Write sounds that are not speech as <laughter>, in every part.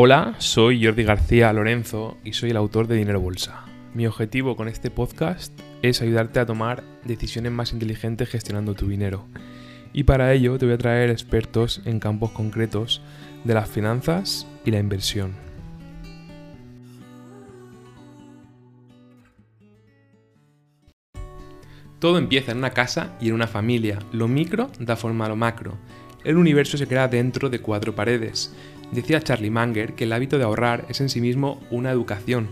Hola, soy Jordi García Lorenzo y soy el autor de Dinero Bolsa. Mi objetivo con este podcast es ayudarte a tomar decisiones más inteligentes gestionando tu dinero. Y para ello te voy a traer expertos en campos concretos de las finanzas y la inversión. Todo empieza en una casa y en una familia. Lo micro da forma a lo macro. El universo se crea dentro de cuatro paredes. Decía Charlie Munger que el hábito de ahorrar es en sí mismo una educación,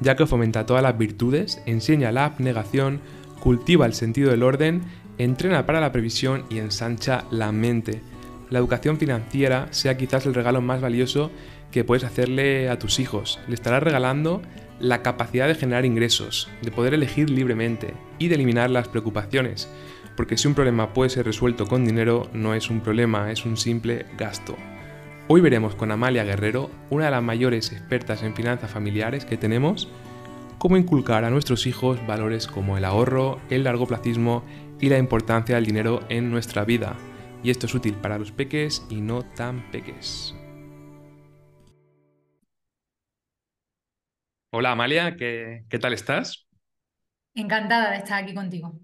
ya que fomenta todas las virtudes, enseña la abnegación, cultiva el sentido del orden, entrena para la previsión y ensancha la mente. La educación financiera sea quizás el regalo más valioso que puedes hacerle a tus hijos. Le estarás regalando la capacidad de generar ingresos, de poder elegir libremente y de eliminar las preocupaciones, porque si un problema puede ser resuelto con dinero, no es un problema, es un simple gasto. Hoy veremos con Amalia Guerrero, una de las mayores expertas en finanzas familiares que tenemos, cómo inculcar a nuestros hijos valores como el ahorro, el largoplacismo y la importancia del dinero en nuestra vida. Y esto es útil para los peques y no tan peques. Hola Amalia, ¿qué, qué tal estás? Encantada de estar aquí contigo.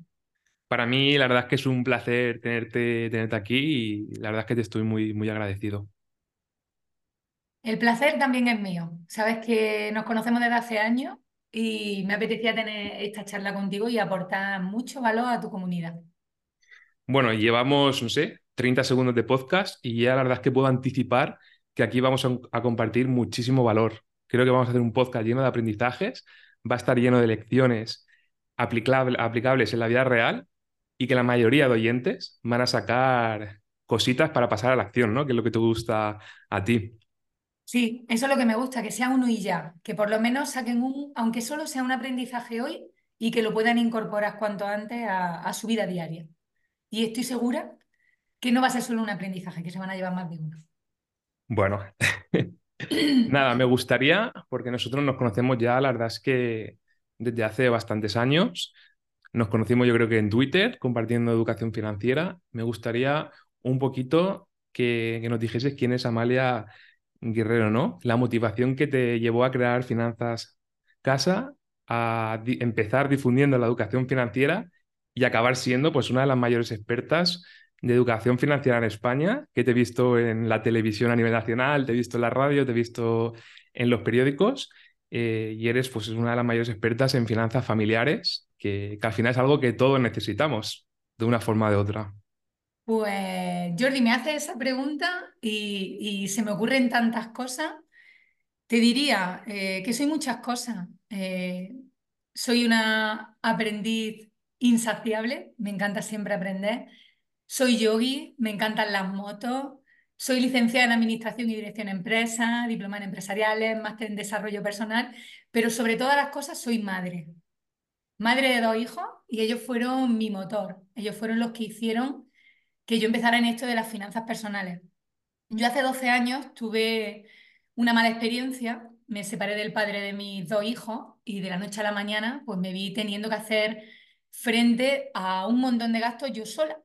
Para mí la verdad es que es un placer tenerte, tenerte aquí y la verdad es que te estoy muy, muy agradecido. El placer también es mío. Sabes que nos conocemos desde hace años y me apetecía tener esta charla contigo y aportar mucho valor a tu comunidad. Bueno, llevamos, no sé, 30 segundos de podcast y ya la verdad es que puedo anticipar que aquí vamos a, compartir muchísimo valor. Creo que vamos a hacer un podcast lleno de aprendizajes, va a estar lleno de lecciones aplicable, aplicables en la vida real y que la mayoría de oyentes van a sacar cositas para pasar a la acción, ¿no? Que es lo que te gusta a ti. Sí, eso es lo que me gusta, que sea uno y ya, que por lo menos saquen un, aunque solo sea un aprendizaje hoy y que lo puedan incorporar cuanto antes a, su vida diaria. Y estoy segura que no va a ser solo un aprendizaje, que se van a llevar más de uno. Bueno, <laughs> nada, me gustaría, porque nosotros nos conocemos ya, la verdad es que desde hace bastantes años, nos conocimos yo creo que en Twitter, compartiendo educación financiera, me gustaría un poquito que, que nos dijeses quién es Amalia Guerrero, ¿no? La motivación que te llevó a crear Finanzas Casa, a empezar difundiendo la educación financiera y acabar siendo pues una de las mayores expertas de educación financiera en España, que te he visto en la televisión a nivel nacional, te he visto en la radio, te he visto en los periódicos, eh, y eres pues una de las mayores expertas en finanzas familiares, que, que al final es algo que todos necesitamos de una forma o de otra. Pues Jordi me hace esa pregunta y, se me ocurren tantas cosas. Te diría eh, que soy muchas cosas. Eh, soy una aprendiz insaciable, me encanta siempre aprender. Soy yogi, me encantan las motos. Soy licenciada en Administración y Dirección de Empresas, diploma en empresariales, máster en Desarrollo Personal, pero sobre todas las cosas soy madre. Madre de dos hijos y ellos fueron mi motor. Ellos fueron los que hicieron que yo empezara en esto de las finanzas personales. Yo hace 12 años tuve una mala experiencia, me separé del padre de mis dos hijos y de la noche a la mañana pues me vi teniendo que hacer frente a un montón de gastos yo sola.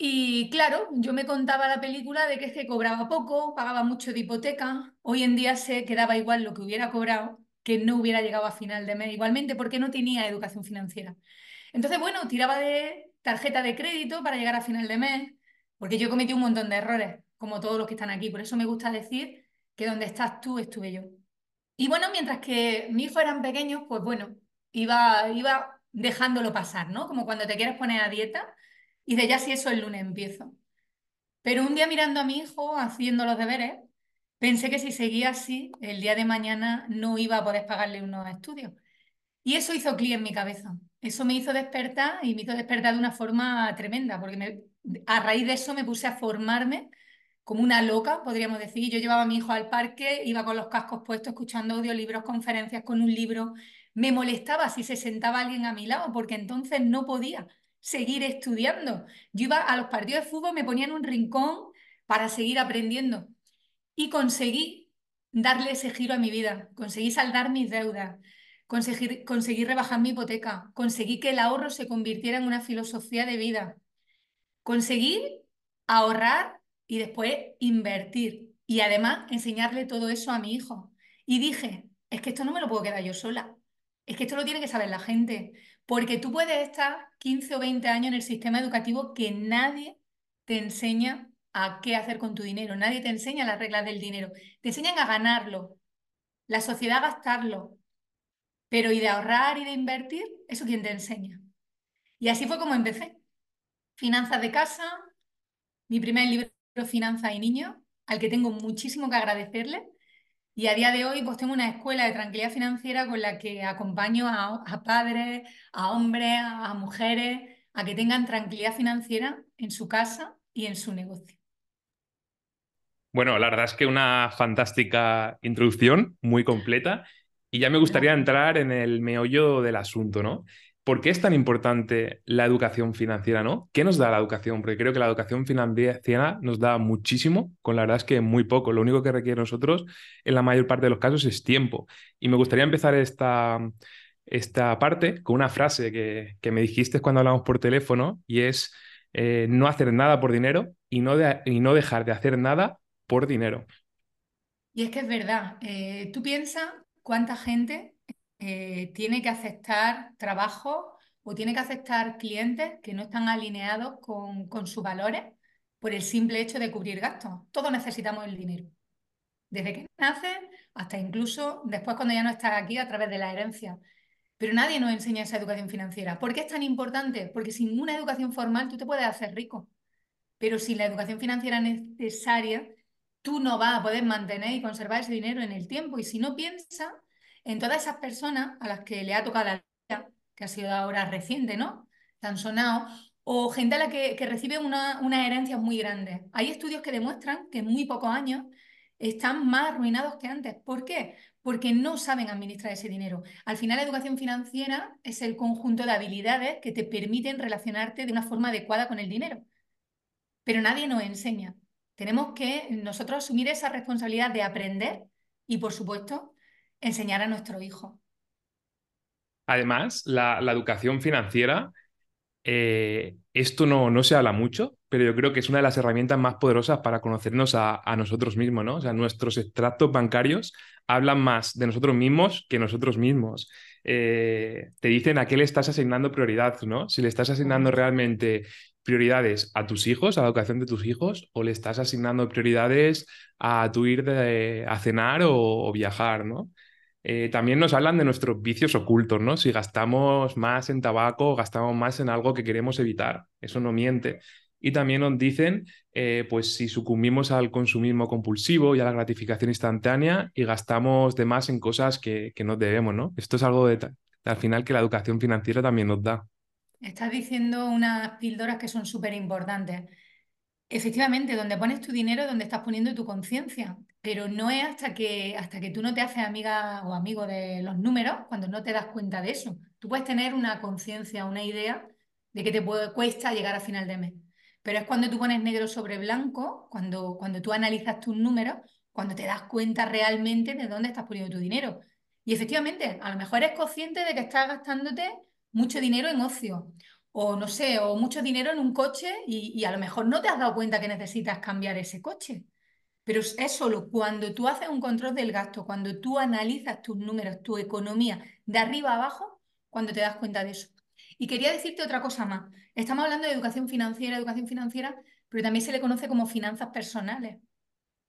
Y claro, yo me contaba la película de que es que cobraba poco, pagaba mucho de hipoteca, hoy en día se quedaba igual lo que hubiera cobrado, que no hubiera llegado a final de mes igualmente porque no tenía educación financiera. Entonces, bueno, tiraba de tarjeta de crédito para llegar a final de mes, porque yo cometí un montón de errores, como todos los que están aquí. Por eso me gusta decir que donde estás tú estuve yo. Y bueno, mientras que mis hijos eran pequeños, pues bueno, iba, iba dejándolo pasar, ¿no? Como cuando te quieres poner a dieta y de ya si eso el lunes empiezo. Pero un día mirando a mi hijo haciendo los deberes, pensé que si seguía así, el día de mañana no iba a poder pagarle unos estudios. Y eso hizo clic en mi cabeza. Eso me hizo despertar y me hizo despertar de una forma tremenda, porque a raíz de eso me puse a formarme como una loca, podríamos decir. Yo llevaba a mi hijo al parque, iba con los cascos puestos, escuchando audiolibros, conferencias con un libro. Me molestaba si se sentaba alguien a mi lado, porque entonces no podía seguir estudiando. Yo iba a los partidos de fútbol, me ponía en un rincón para seguir aprendiendo. Y conseguí darle ese giro a mi vida, conseguí saldar mis deudas, conseguir, conseguí rebajar mi hipoteca, conseguí que el ahorro se convirtiera en una filosofía de vida, conseguí ahorrar y después invertir. y además enseñarle todo eso a mi hijo. Y dije, es que esto no me lo puedo quedar yo sola, es que esto lo tiene que saber la gente, porque tú puedes estar 15 o 20 años en el sistema educativo que nadie te enseña a qué hacer con tu dinero, nadie te enseña las reglas del dinero, te enseñan a ganarlo, la sociedad a gastarlo, pero ¿y de ahorrar y de invertir? ¿Eso quién te enseña? Y así fue como empecé. Finanzas de casa, mi primer libro Finanzas y Niños, al que tengo muchísimo que agradecerle. Y a día de hoy pues tengo una escuela de tranquilidad financiera con la que acompaño a, a padres, a hombres, a mujeres, a que tengan tranquilidad financiera en su casa y en su negocio. Bueno, la verdad es que una fantástica introducción, muy completa. Y ya me gustaría entrar en el meollo del asunto, ¿no? ¿Por qué es tan importante la educación financiera, no? ¿Qué nos da la educación? Porque creo que la educación financiera nos da muchísimo, con la verdad es que muy poco. Lo único que requiere nosotros, en la mayor parte de los casos, es tiempo. Y me gustaría empezar esta, esta parte con una frase que, que me dijiste cuando hablamos por teléfono, y es eh, no hacer nada por dinero y no, y no dejar de hacer nada por dinero. Y es que es verdad. Eh, tú piensas cuánta gente eh, tiene que aceptar trabajo o tiene que aceptar clientes que no están alineados con, sus valores por el simple hecho de cubrir gastos. Todos necesitamos el dinero. Desde que nace hasta incluso después cuando ya no estás aquí a través de la herencia. Pero nadie nos enseña esa educación financiera. ¿Por qué es tan importante? Porque sin una educación formal tú te puedes hacer rico. Pero sin la educación financiera necesaria, tú no vas a poder mantener y conservar ese dinero en el tiempo. Y si no piensa en todas esas personas a las que le ha tocado la vida, que ha sido ahora reciente, ¿no? Tan sonado, o gente a la que, recibe una, una herencias muy grandes. Hay estudios que demuestran que en muy pocos años están más arruinados que antes. ¿Por qué? Porque no saben administrar ese dinero. Al final, la educación financiera es el conjunto de habilidades que te permiten relacionarte de una forma adecuada con el dinero. Pero nadie nos enseña. Tenemos que nosotros asumir esa responsabilidad de aprender y, por supuesto, enseñar a nuestro hijo. Además, la, educación financiera, eh, esto no, no se habla mucho, pero yo creo que es una de las herramientas más poderosas para conocernos a, nosotros mismos, ¿no? O sea, nuestros extractos bancarios hablan más de nosotros mismos que nosotros mismos. Eh, te dicen a qué le estás asignando prioridad, ¿no? Si le estás asignando realmente prioridades a tus hijos, a la educación de tus hijos, o le estás asignando prioridades a tu ir a cenar o, viajar, ¿no? Eh, también nos hablan de nuestros vicios ocultos, ¿no? Si gastamos más en tabaco, gastamos más en algo que queremos evitar. Eso no miente. Y también nos dicen, eh, pues si sucumbimos al consumismo compulsivo y a la gratificación instantánea y gastamos de más en cosas que, que nos debemos, ¿no? Esto es algo de, al final que la educación financiera también nos da. Estás diciendo unas píldoras que son súper importantes. Efectivamente, donde pones tu dinero es donde estás poniendo tu conciencia, pero no es hasta que, hasta que tú no te haces amiga o amigo de los números cuando no te das cuenta de eso. Tú puedes tener una conciencia, una idea de que te cuesta llegar a final de mes, pero es cuando tú pones negro sobre blanco, cuando, cuando tú analizas tus números, cuando te das cuenta realmente de dónde estás poniendo tu dinero. Y efectivamente, a lo mejor eres consciente de que estás gastándote mucho dinero en ocio, o no sé, o mucho dinero en un coche y, a lo mejor no te has dado cuenta que necesitas cambiar ese coche. Pero es solo cuando tú haces un control del gasto, cuando tú analizas tus números, tu economía de arriba a abajo, cuando te das cuenta de eso. Y quería decirte otra cosa más. Estamos hablando de educación financiera, educación financiera, pero también se le conoce como finanzas personales.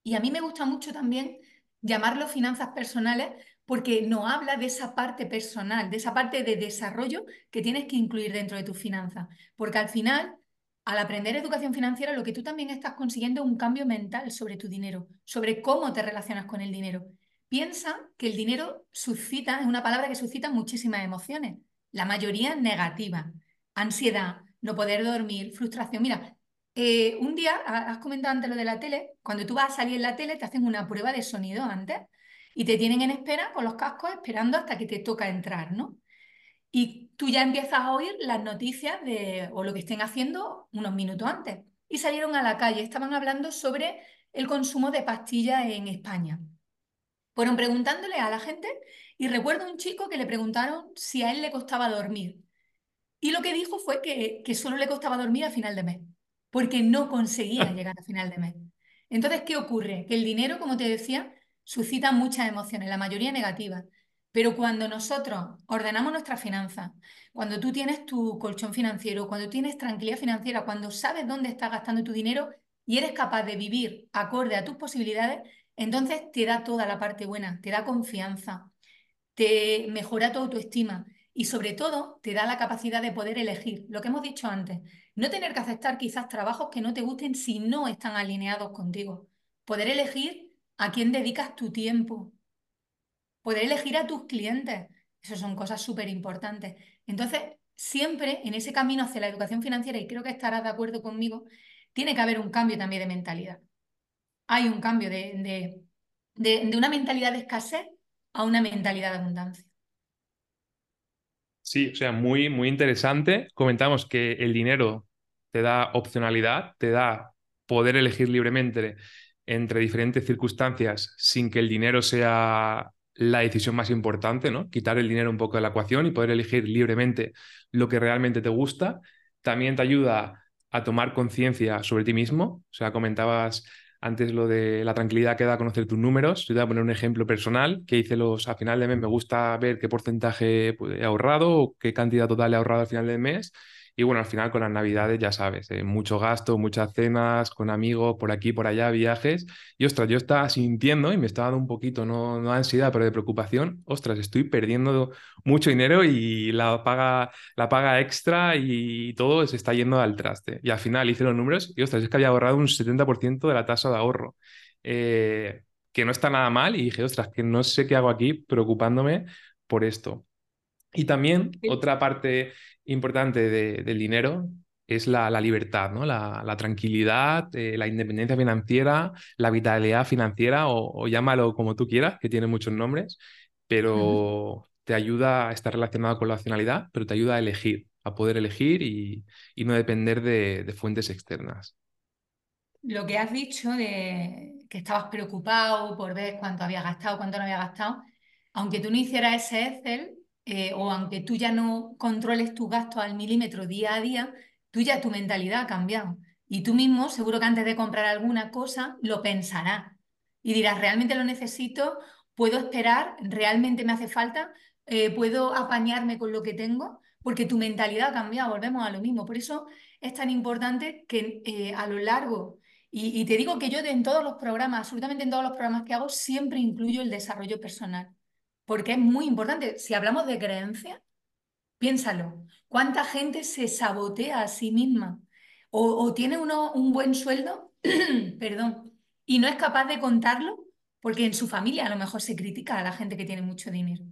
Y a mí me gusta mucho también llamarlo finanzas personales porque no habla de esa parte personal, de esa parte de desarrollo que tienes que incluir dentro de tus finanzas. Porque al final, al aprender educación financiera, lo que tú también estás consiguiendo es un cambio mental sobre tu dinero, sobre cómo te relacionas con el dinero. Piensa que el dinero suscita, es una palabra que suscita muchísimas emociones, la mayoría negativas, ansiedad, no poder dormir, frustración. Mira, eh, un día, has comentado antes lo de la tele, cuando tú vas a salir en la tele te hacen una prueba de sonido antes y te tienen en espera con los cascos esperando hasta que te toca entrar, ¿no? Y tú ya empiezas a oír las noticias de, o lo que estén haciendo unos minutos antes. Y salieron a la calle, estaban hablando sobre el consumo de pastillas en España. Fueron preguntándole a la gente y recuerdo un chico que le preguntaron si a él le costaba dormir. Y lo que dijo fue que, que solo le costaba dormir a final de mes, porque no conseguía <laughs> llegar a final de mes. Entonces, ¿qué ocurre? Que el dinero, como te decía, suscita muchas emociones, la mayoría negativas. Pero cuando nosotros ordenamos nuestras finanzas, cuando tú tienes tu colchón financiero, cuando tienes tranquilidad financiera, cuando sabes dónde estás gastando tu dinero y eres capaz de vivir acorde a tus posibilidades, entonces te da toda la parte buena, te da confianza, te mejora tu autoestima y sobre todo te da la capacidad de poder elegir, lo que hemos dicho antes, no tener que aceptar quizás trabajos que no te gusten si no están alineados contigo, poder elegir a quién dedicas tu tiempo, poder elegir a tus clientes. Eso son cosas súper importantes. Entonces, siempre en ese camino hacia la educación financiera, y creo que estarás de acuerdo conmigo, tiene que haber un cambio también de mentalidad. Hay un cambio de, de, una mentalidad de escasez a una mentalidad de abundancia. Sí, o sea, muy, muy interesante. Comentamos que el dinero te da opcionalidad, te da poder elegir libremente entre diferentes circunstancias sin que el dinero sea la decisión más importante, ¿no? Quitar el dinero un poco de la ecuación y poder elegir libremente lo que realmente te gusta. También te ayuda a tomar conciencia sobre ti mismo. O sea, comentabas antes lo de la tranquilidad que da conocer tus números. Yo te voy a poner un ejemplo personal que hice los a final de mes. Me gusta ver qué porcentaje pues, he ahorrado o qué cantidad total he ahorrado al final del mes y bueno, al final con las navidades, ya sabes, eh, mucho gasto, muchas cenas con amigos, por aquí, por allá, viajes. Y ostras, yo estaba sintiendo y me estaba dando un poquito, no, no de ansiedad, pero de preocupación. Ostras, estoy perdiendo mucho dinero y la paga, la paga extra y todo se está yendo al traste. Y al final hice los números y ostras, es que había ahorrado un 70% de la tasa de ahorro. Eh, que no está nada mal y dije, ostras, que no sé qué hago aquí preocupándome por esto. Y también otra parte importante del dinero es la, libertad, ¿no? la, tranquilidad, eh, la independencia financiera, la vitalidad financiera, o, llámalo como tú quieras, que tiene muchos nombres, pero te ayuda a estar relacionado con la racionalidad, pero te ayuda a elegir, a poder elegir y, no depender de, de, fuentes externas. Lo que has dicho de que estabas preocupado por ver cuánto había gastado, cuánto no había gastado, aunque tú no hicieras ese Excel, eh, o aunque tú ya no controles tus gastos al milímetro día a día, tú ya tu mentalidad ha cambiado. Y tú mismo, seguro que antes de comprar alguna cosa, lo pensarás. Y dirás, ¿realmente lo necesito? ¿Puedo esperar? ¿Realmente me hace falta? Eh, ¿Puedo apañarme con lo que tengo? Porque tu mentalidad ha cambiado, volvemos a lo mismo. Por eso es tan importante que eh, a lo largo, y, y te digo que yo en todos los programas, absolutamente en todos los programas que hago, siempre incluyo el desarrollo personal porque es muy importante. Si hablamos de creencia, piénsalo. ¿Cuánta gente se sabotea a sí misma? O, tiene uno un buen sueldo, <clears throat> perdón, y no es capaz de contarlo porque en su familia a lo mejor se critica a la gente que tiene mucho dinero.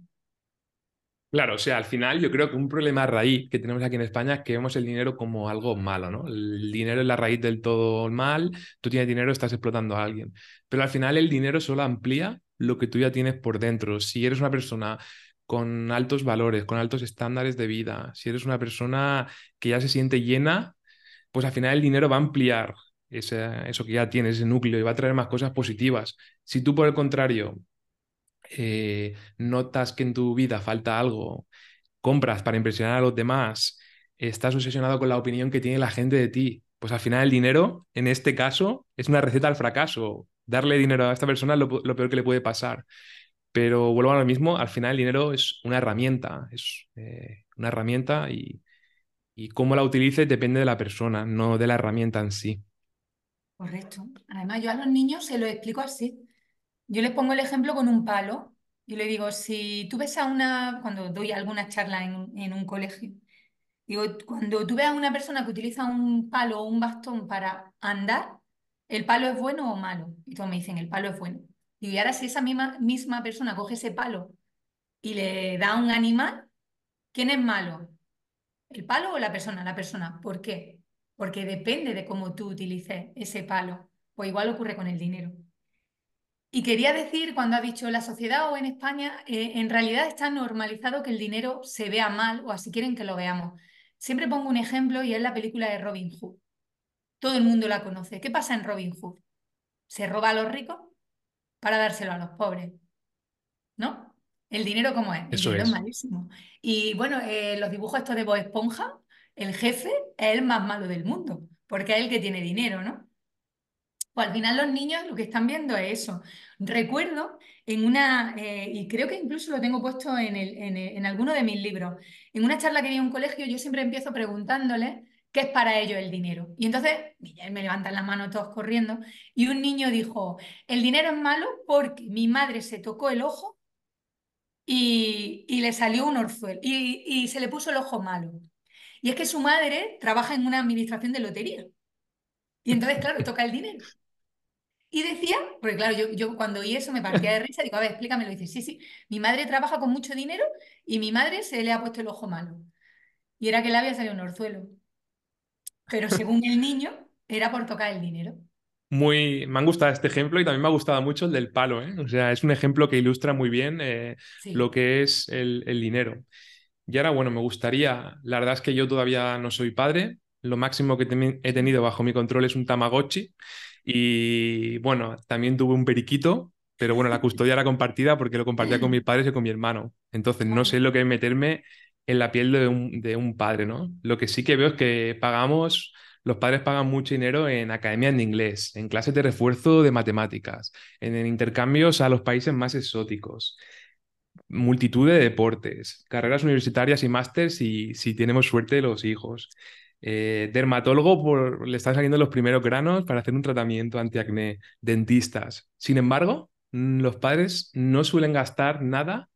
Claro, o sea, al final yo creo que un problema raíz que tenemos aquí en España es que vemos el dinero como algo malo, ¿no? El dinero es la raíz del todo mal, tú tienes dinero, estás explotando a alguien. Pero al final el dinero solo amplía lo que tú ya tienes por dentro. Si eres una persona con altos valores, con altos estándares de vida, si eres una persona que ya se siente llena, pues al final el dinero va a ampliar eso que ya tienes, ese núcleo, y va a traer más cosas positivas. Si tú, por el contrario, eh, notas que en tu vida falta algo, compras para impresionar a los demás, estás obsesionado con la opinión que tiene la gente de ti, pues al final el dinero, en este caso, es una receta al fracaso darle dinero a esta persona es lo, peor que le puede pasar. Pero vuelvo a lo mismo, al final el dinero es una herramienta, es eh, una herramienta y, y cómo la utilices depende de la persona, no de la herramienta en sí. Correcto. Además, yo a los niños se lo explico así. Yo les pongo el ejemplo con un palo y le digo, si tú ves a una, cuando doy alguna charla en, en un colegio, digo, cuando tú ves a una persona que utiliza un palo o un bastón para andar, ¿el palo es bueno o malo? Y todos me dicen, el palo es bueno. Y ahora si esa misma, misma persona coge ese palo y le da a un animal, ¿quién es malo? ¿El palo o la persona? La persona. ¿Por qué? Porque depende de cómo tú utilices ese palo. Pues igual ocurre con el dinero. Y quería decir, cuando ha dicho la sociedad o en España, eh, en realidad está normalizado que el dinero se vea mal o así quieren que lo veamos. Siempre pongo un ejemplo y es la película de Robin Hood. Todo el mundo la conoce. ¿Qué pasa en Robin Hood? Se roba a los ricos para dárselo a los pobres. ¿No? El dinero, ¿cómo es? El dinero es. malísimo. Y bueno, eh, los dibujos estos de Bob Esponja, el jefe es el más malo del mundo, porque es el que tiene dinero, ¿no? Pues al final los niños lo que están viendo es eso. Recuerdo en una, eh, y creo que incluso lo tengo puesto en, el, en, en, alguno de mis libros, en una charla que di en un colegio, yo siempre empiezo preguntándole es para ellos el dinero. Y entonces me levantan las manos todos corriendo y un niño dijo, el dinero es malo porque mi madre se tocó el ojo y, y le salió un orzuelo y, y se le puso el ojo malo. Y es que su madre trabaja en una administración de lotería. Y entonces, claro, toca el dinero. Y decía, porque claro, yo, yo cuando oí eso me partía de risa, digo, a ver, explícamelo. Y dice, sí, sí, mi madre trabaja con mucho dinero y mi madre se le ha puesto el ojo malo. Y era que le había salido un orzuelo. Pero según el niño, era por tocar el dinero. Muy, me han gustado este ejemplo y también me ha gustado mucho el del palo. ¿eh? O sea, es un ejemplo que ilustra muy bien eh, sí. lo que es el, el dinero. Y ahora, bueno, me gustaría, la verdad es que yo todavía no soy padre, lo máximo que he tenido bajo mi control es un Tamagotchi y bueno, también tuve un periquito, pero bueno, la custodia era compartida porque lo compartía con <laughs> mis padres y con mi hermano. Entonces no sé lo que es meterme en la piel de un, de un padre, ¿no? Lo que sí que veo es que pagamos, los padres pagan mucho dinero en academias de inglés, en clases de refuerzo de matemáticas, en, intercambios a los países más exóticos multitud de deportes, carreras universitarias y másters y si tenemos suerte los hijos. Eh, dermatólogo por, le están saliendo los primeros granos para hacer un tratamiento antiacné, dentistas. Sin embargo, mm, los padres no suelen gastar nada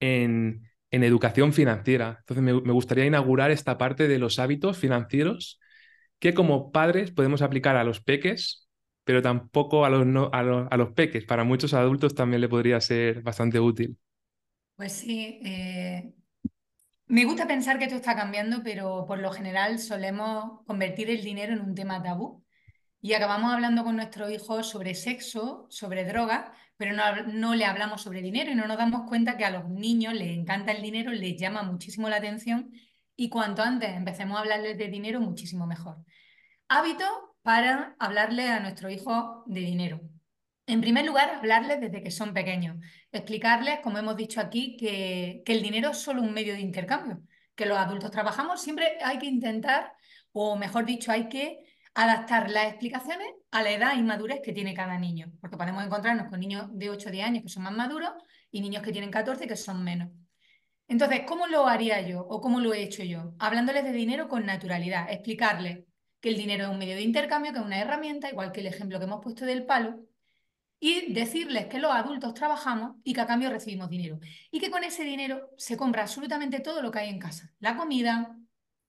en, en educación financiera. Entonces me, gustaría inaugurar esta parte de los hábitos financieros que como padres podemos aplicar a los peques, pero tampoco a los, a a los peques. Para muchos adultos también le podría ser bastante útil. Pues sí, eh, me gusta pensar que esto está cambiando, pero por lo general solemos convertir el dinero en un tema tabú y acabamos hablando con nuestros hijos sobre sexo, sobre drogas, pero no, no, le hablamos sobre dinero y no nos damos cuenta que a los niños les encanta el dinero, les llama muchísimo la atención y cuanto antes empecemos a hablarles de dinero, muchísimo mejor. Hábitos para hablarle a nuestro hijo de dinero. En primer lugar, hablarles desde que son pequeños, explicarles, como hemos dicho aquí, que, que, el dinero es solo un medio de intercambio, que los adultos trabajamos, siempre hay que intentar, o mejor dicho, hay que adaptar las explicaciones a la edad y madurez que tiene cada niño, porque podemos encontrarnos con niños de 8 o 10 años que son más maduros y niños que tienen 14 que son menos. Entonces, ¿cómo lo haría yo o cómo lo he hecho yo? Hablándoles de dinero con naturalidad, explicarles que el dinero es un medio de intercambio, que es una herramienta, igual que el ejemplo que hemos puesto del palo, y decirles que los adultos trabajamos y que a cambio recibimos dinero. Y que con ese dinero se compra absolutamente todo lo que hay en casa. La comida,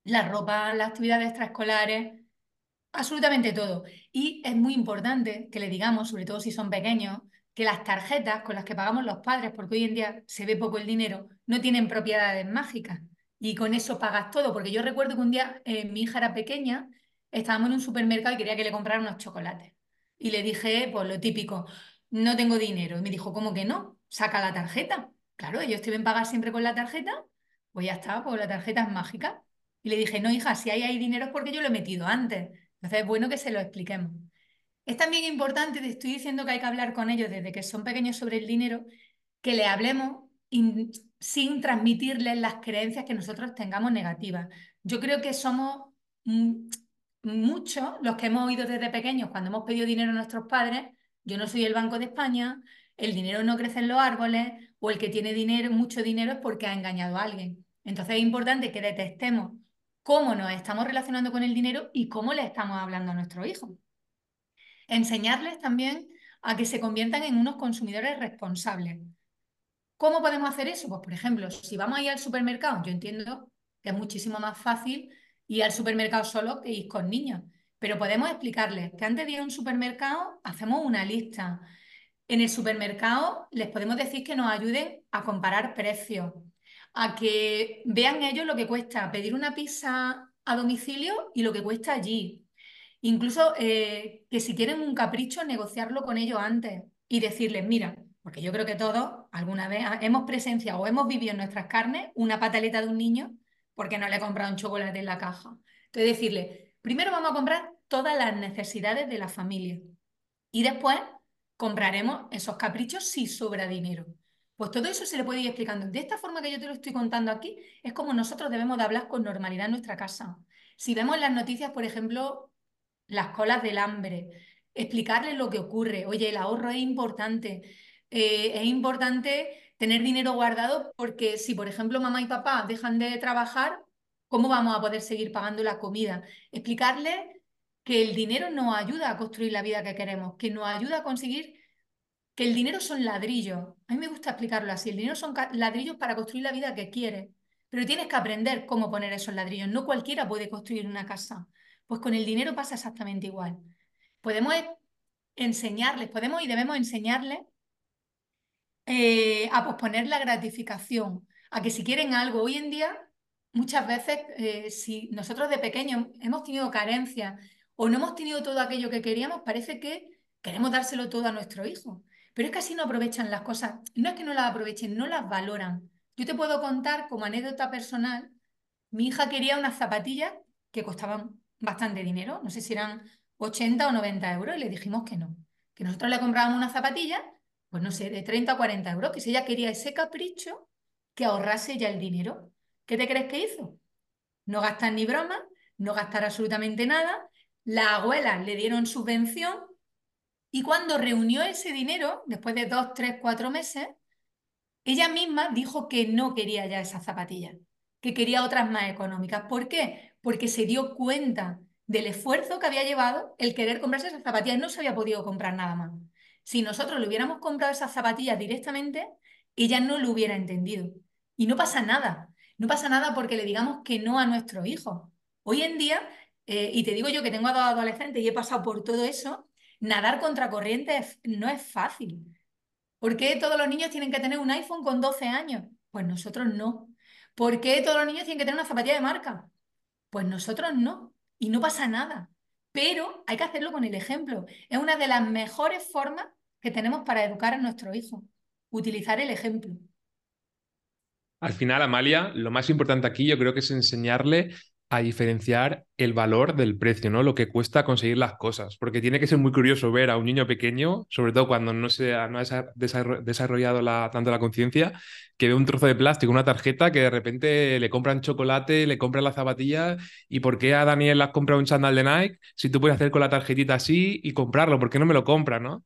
la ropa, las actividades extraescolares, absolutamente todo. Y es muy importante que le digamos, sobre todo si son pequeños, que las tarjetas con las que pagamos los padres, porque hoy en día se ve poco el dinero, no tienen propiedades mágicas. Y con eso pagas todo. Porque yo recuerdo que un día eh, mi hija era pequeña, estábamos en un supermercado y quería que le comprara unos chocolates. Y le dije, pues lo típico, no tengo dinero. Y me dijo, ¿cómo que no? Saca la tarjeta. Claro, ellos te ven pagar siempre con la tarjeta, pues ya está, pues la tarjeta es mágica. Y le dije, no, hija, si hay dinero es porque yo lo he metido antes. Entonces es bueno que se lo expliquemos. Es también importante, te estoy diciendo que hay que hablar con ellos desde que son pequeños sobre el dinero, que le hablemos sin transmitirles las creencias que nosotros tengamos negativas. Yo creo que somos muchos los que hemos oído desde pequeños cuando hemos pedido dinero a nuestros padres, yo no soy el Banco de España, el dinero no crece en los árboles, o el que tiene dinero, mucho dinero es porque ha engañado a alguien. Entonces es importante que detectemos cómo nos estamos relacionando con el dinero y cómo le estamos hablando a nuestros hijos. Enseñarles también a que se conviertan en unos consumidores responsables. ¿Cómo podemos hacer eso? Pues, por ejemplo, si vamos a ir al supermercado, yo entiendo que es muchísimo más fácil ir al supermercado solo que ir con niños. Pero podemos explicarles que antes de ir a un supermercado hacemos una lista. En el supermercado les podemos decir que nos ayuden a comparar precios, a que vean ellos lo que cuesta pedir una pizza a domicilio y lo que cuesta allí. Incluso eh, que si tienen un capricho, negociarlo con ellos antes y decirles, mira, porque yo creo que todos alguna vez hemos presenciado o hemos vivido en nuestras carnes una pataleta de un niño porque no le he comprado un chocolate en la caja. Entonces decirle, primero vamos a comprar todas las necesidades de la familia y después compraremos esos caprichos si sobra dinero. Pues todo eso se le puede ir explicando. De esta forma que yo te lo estoy contando aquí, es como nosotros debemos de hablar con normalidad en nuestra casa. Si vemos las noticias, por ejemplo, las colas del hambre, explicarles lo que ocurre. Oye, el ahorro es importante. Eh, es importante tener dinero guardado porque si, por ejemplo, mamá y papá dejan de trabajar, ¿cómo vamos a poder seguir pagando la comida? Explicarles que el dinero nos ayuda a construir la vida que queremos, que nos ayuda a conseguir que el dinero son ladrillos. A mí me gusta explicarlo así. El dinero son ladrillos para construir la vida que quieres. Pero tienes que aprender cómo poner esos ladrillos. No cualquiera puede construir una casa. Pues con el dinero pasa exactamente igual. Podemos enseñarles, podemos y debemos enseñarles eh, a posponer la gratificación, a que si quieren algo hoy en día, muchas veces, eh, si nosotros de pequeños hemos tenido carencias o no hemos tenido todo aquello que queríamos, parece que queremos dárselo todo a nuestro hijo. Pero es que así no aprovechan las cosas. No es que no las aprovechen, no las valoran. Yo te puedo contar como anécdota personal, mi hija quería unas zapatillas que costaban bastante dinero, no sé si eran 80 o 90 euros, y le dijimos que no, que nosotros le comprábamos unas zapatillas, pues no sé, de 30 o 40 euros, que si ella quería ese capricho, que ahorrase ya el dinero. ¿Qué te crees que hizo? No gastar ni broma, no gastar absolutamente nada. Las abuelas le dieron subvención y cuando reunió ese dinero, después de dos, tres, cuatro meses, ella misma dijo que no quería ya esas zapatillas, que quería otras más económicas. ¿Por qué? Porque se dio cuenta del esfuerzo que había llevado el querer comprarse esas zapatillas. No se había podido comprar nada más. Si nosotros le hubiéramos comprado esas zapatillas directamente, ella no lo hubiera entendido. Y no pasa nada. No pasa nada porque le digamos que no a nuestros hijos. Hoy en día, eh, y te digo yo que tengo a dos adolescentes y he pasado por todo eso, nadar contra corriente no es fácil. ¿Por qué todos los niños tienen que tener un iPhone con 12 años? Pues nosotros no. ¿Por qué todos los niños tienen que tener una zapatilla de marca? Pues nosotros no. Y no pasa nada. Pero hay que hacerlo con el ejemplo. Es una de las mejores formas que tenemos para educar a nuestros hijos. Utilizar el ejemplo. Al final, Amalia, lo más importante aquí yo creo que es enseñarle a diferenciar el valor del precio, ¿no? Lo que cuesta conseguir las cosas. Porque tiene que ser muy curioso ver a un niño pequeño, sobre todo cuando no, se ha, desarrollado la, tanto la conciencia, que ve un trozo de plástico, una tarjeta, que de repente le compran chocolate, le compran la zapatilla. ¿Y por qué a Daniel has comprado un sandal de Nike si tú puedes hacer con la tarjetita así y comprarlo? ¿Por qué no me lo compra, no?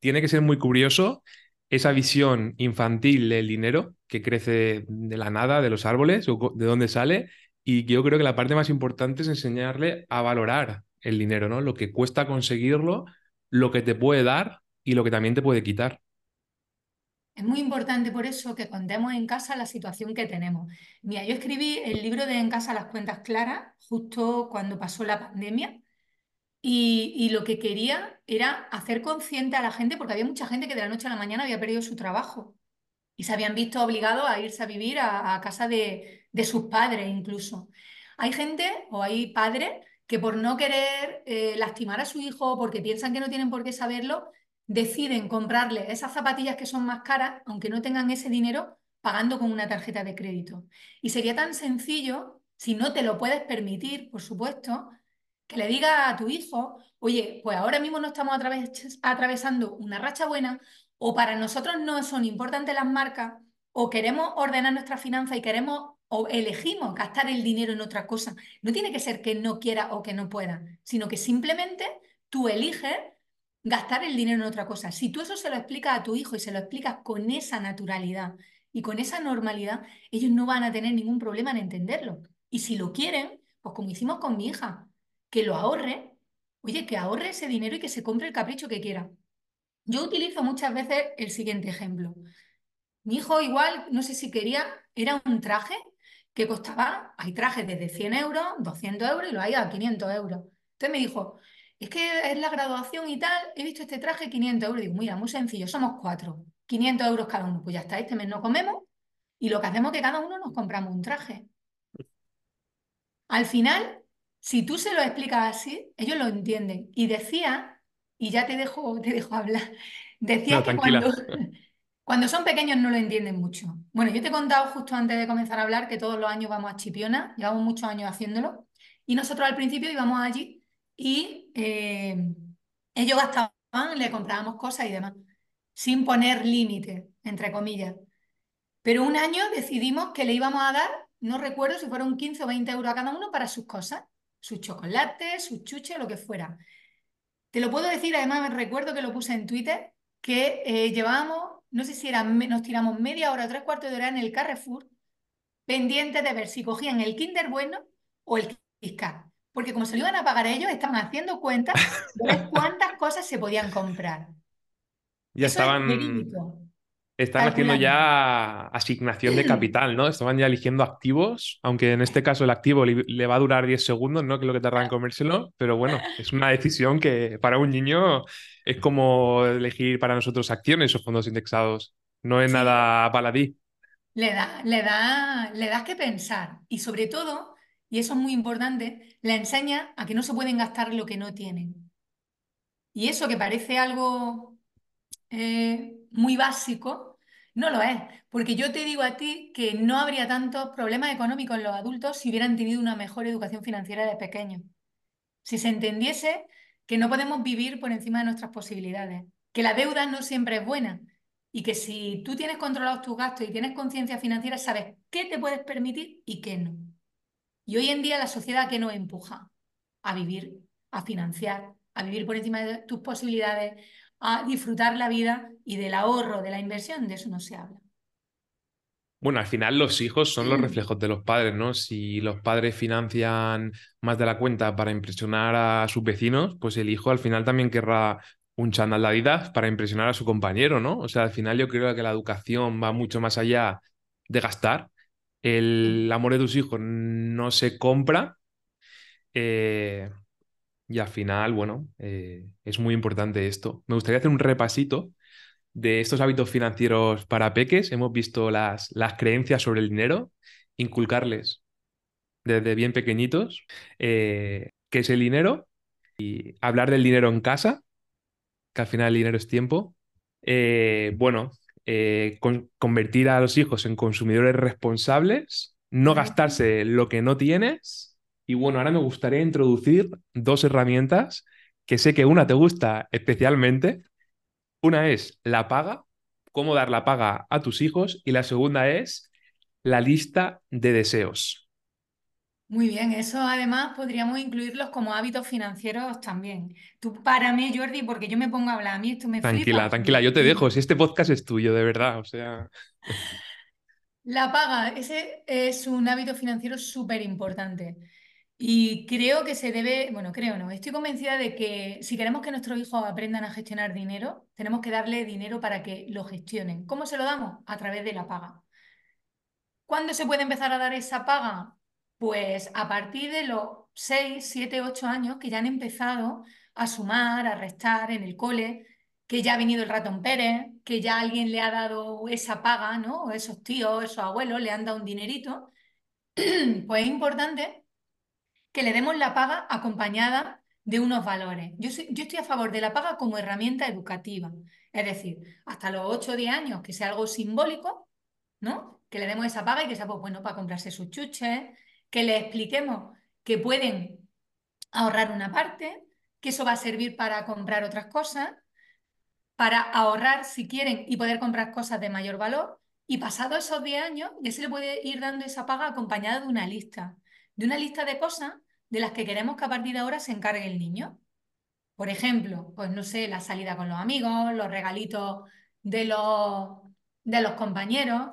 Tiene que ser muy curioso esa visión infantil del dinero que crece de la nada, de los árboles, o de dónde sale, y yo creo que la parte más importante es enseñarle a valorar el dinero, ¿no? Lo que cuesta conseguirlo, lo que te puede dar y lo que también te puede quitar. Es muy importante por eso que contemos en casa la situación que tenemos. Mira, yo escribí el libro de En casa las cuentas claras justo cuando pasó la pandemia y, y, lo que quería era hacer consciente a la gente, porque había mucha gente que de la noche a la mañana había perdido su trabajo y se habían visto obligados a irse a vivir a, casa de, sus padres incluso. Hay gente o hay padres que por no querer eh, lastimar a su hijo, porque piensan que no tienen por qué saberlo, deciden comprarle esas zapatillas que son más caras, aunque no tengan ese dinero, pagando con una tarjeta de crédito. Y sería tan sencillo, si no te lo puedes permitir, por supuesto, que le diga a tu hijo, oye, pues ahora mismo no estamos atravesando una racha buena, o para nosotros no son importantes las marcas, o queremos ordenar nuestra finanza y queremos o elegimos gastar el dinero en otra cosa. No tiene que ser que no quiera o que no pueda, sino que simplemente tú eliges gastar el dinero en otra cosa. Si tú eso se lo explicas a tu hijo y se lo explicas con esa naturalidad y con esa normalidad, ellos no van a tener ningún problema en entenderlo. Y si lo quieren, pues como hicimos con mi hija, que lo ahorre, oye, que ahorre ese dinero y que se compre el capricho que quiera. Yo utilizo muchas veces el siguiente ejemplo. Mi hijo igual, no sé si quería, era un traje que costaba, hay trajes desde 100 euros, 200 euros y lo hay a 500 euros. Entonces me dijo, es que es la graduación y tal, he visto este traje 500 euros. Digo, mira, muy sencillo, somos cuatro, 500 euros cada uno. Pues ya está, este mes no comemos y lo que hacemos es que cada uno nos compramos un traje. Al final, si tú se lo explicas así, ellos lo entienden. Y decía y ya te dejo, te dejo hablar. Decía que cuando, cuando son pequeños no lo entienden mucho. Bueno, yo te he contado justo antes de comenzar a hablar que todos los años vamos a Chipiona, llevamos muchos años haciéndolo, y nosotros al principio íbamos allí y eh, ellos gastaban, le comprábamos cosas y demás, sin poner límite, entre comillas. Pero un año decidimos que le íbamos a dar, no recuerdo si fueron 15 o 20 euros a cada uno para sus cosas, sus chocolates, sus chuches, lo que fuera. Te lo puedo decir, además me recuerdo que lo puse en Twitter, que eh, llevábamos, no sé si era, nos tiramos media hora o tres cuartos de hora en el Carrefour, pendientes de ver si cogían el Kinder Bueno o el KitKat. Porque como se lo iban a pagar ellos, estaban haciendo cuentas de cuántas cosas se podían comprar. <laughs> Ya estaban, están haciendo ya asignación de capital, ¿no? Estaban ya eligiendo activos, aunque en este caso el activo le, va a durar 10 segundos, ¿no? Que es lo que tardan en comérselo, pero bueno, es una decisión que para un niño es como elegir para nosotros acciones o fondos indexados. No es nada baladí. Le, da, le, da, le das que pensar y sobre todo, y eso es muy importante, le enseña a que no se pueden gastar lo que no tienen. Y eso que parece algo eh, muy básico, no lo es. Porque yo te digo a ti que no habría tantos problemas económicos en los adultos si hubieran tenido una mejor educación financiera de pequeños. Si se entendiese que no podemos vivir por encima de nuestras posibilidades, que la deuda no siempre es buena y que si tú tienes controlados tus gastos y tienes conciencia financiera, sabes qué te puedes permitir y qué no. Y hoy en día la sociedad que nos empuja a vivir, a financiar, a vivir por encima de tus posibilidades, a disfrutar la vida y del ahorro, de la inversión, de eso no se habla. Bueno, al final los hijos son los mm. reflejos de los padres, ¿no? Si los padres financian más de la cuenta para impresionar a sus vecinos, pues el hijo al final también querrá un chándal de Adidas para impresionar a su compañero, ¿no? O sea, al final yo creo que la educación va mucho más allá de gastar. El amor de tus hijos no se compra. Eh, y al final, bueno, eh, es muy importante esto. Me gustaría hacer un repasito de estos hábitos financieros para peques. Hemos visto las, las creencias sobre el dinero, inculcarles desde bien pequeñitos eh, qué es el dinero y hablar del dinero en casa, que al final el dinero es tiempo. Eh, bueno, convertir a los hijos en consumidores responsables, no gastarse lo que no tienes y bueno, ahora me gustaría introducir dos herramientas que sé que una te gusta especialmente. Una es la paga, cómo dar la paga a tus hijos, y la segunda es la lista de deseos. Muy bien, eso además podríamos incluirlos como hábitos financieros también. Tú párame, Jordi, porque yo me pongo a hablar, a mí esto me Tranquila, tranquila, yo te dejo, si este podcast es tuyo, de verdad, o sea... <laughs> La paga, ese es un hábito financiero súper importante. Y creo que se debe, bueno, creo no, estoy convencida de que si queremos que nuestros hijos aprendan a gestionar dinero, tenemos que darle dinero para que lo gestionen. ¿Cómo se lo damos? A través de la paga. ¿Cuándo se puede empezar a dar esa paga? Pues a partir de los 6, 7, 8 años que ya han empezado a sumar, a restar en el cole, que ya ha venido el ratón Pérez, que ya alguien le ha dado esa paga, ¿no? Esos tíos, esos abuelos le han dado un dinerito. <clears throat> Pues es importante que le demos la paga acompañada de unos valores. Yo, yo estoy a favor de la paga como herramienta educativa. Es decir, hasta los 8 o 10 años, que sea algo simbólico, ¿no? Que le demos esa paga y que sea pues, bueno para comprarse sus chuches, que le expliquemos que pueden ahorrar una parte, que eso va a servir para comprar otras cosas, para ahorrar si quieren y poder comprar cosas de mayor valor. Y pasados esos 10 años, ya se le puede ir dando esa paga acompañada de una lista, de una lista de cosas de las que queremos que a partir de ahora se encargue el niño. Por ejemplo, pues no sé, la salida con los amigos, los regalitos de los, de los compañeros.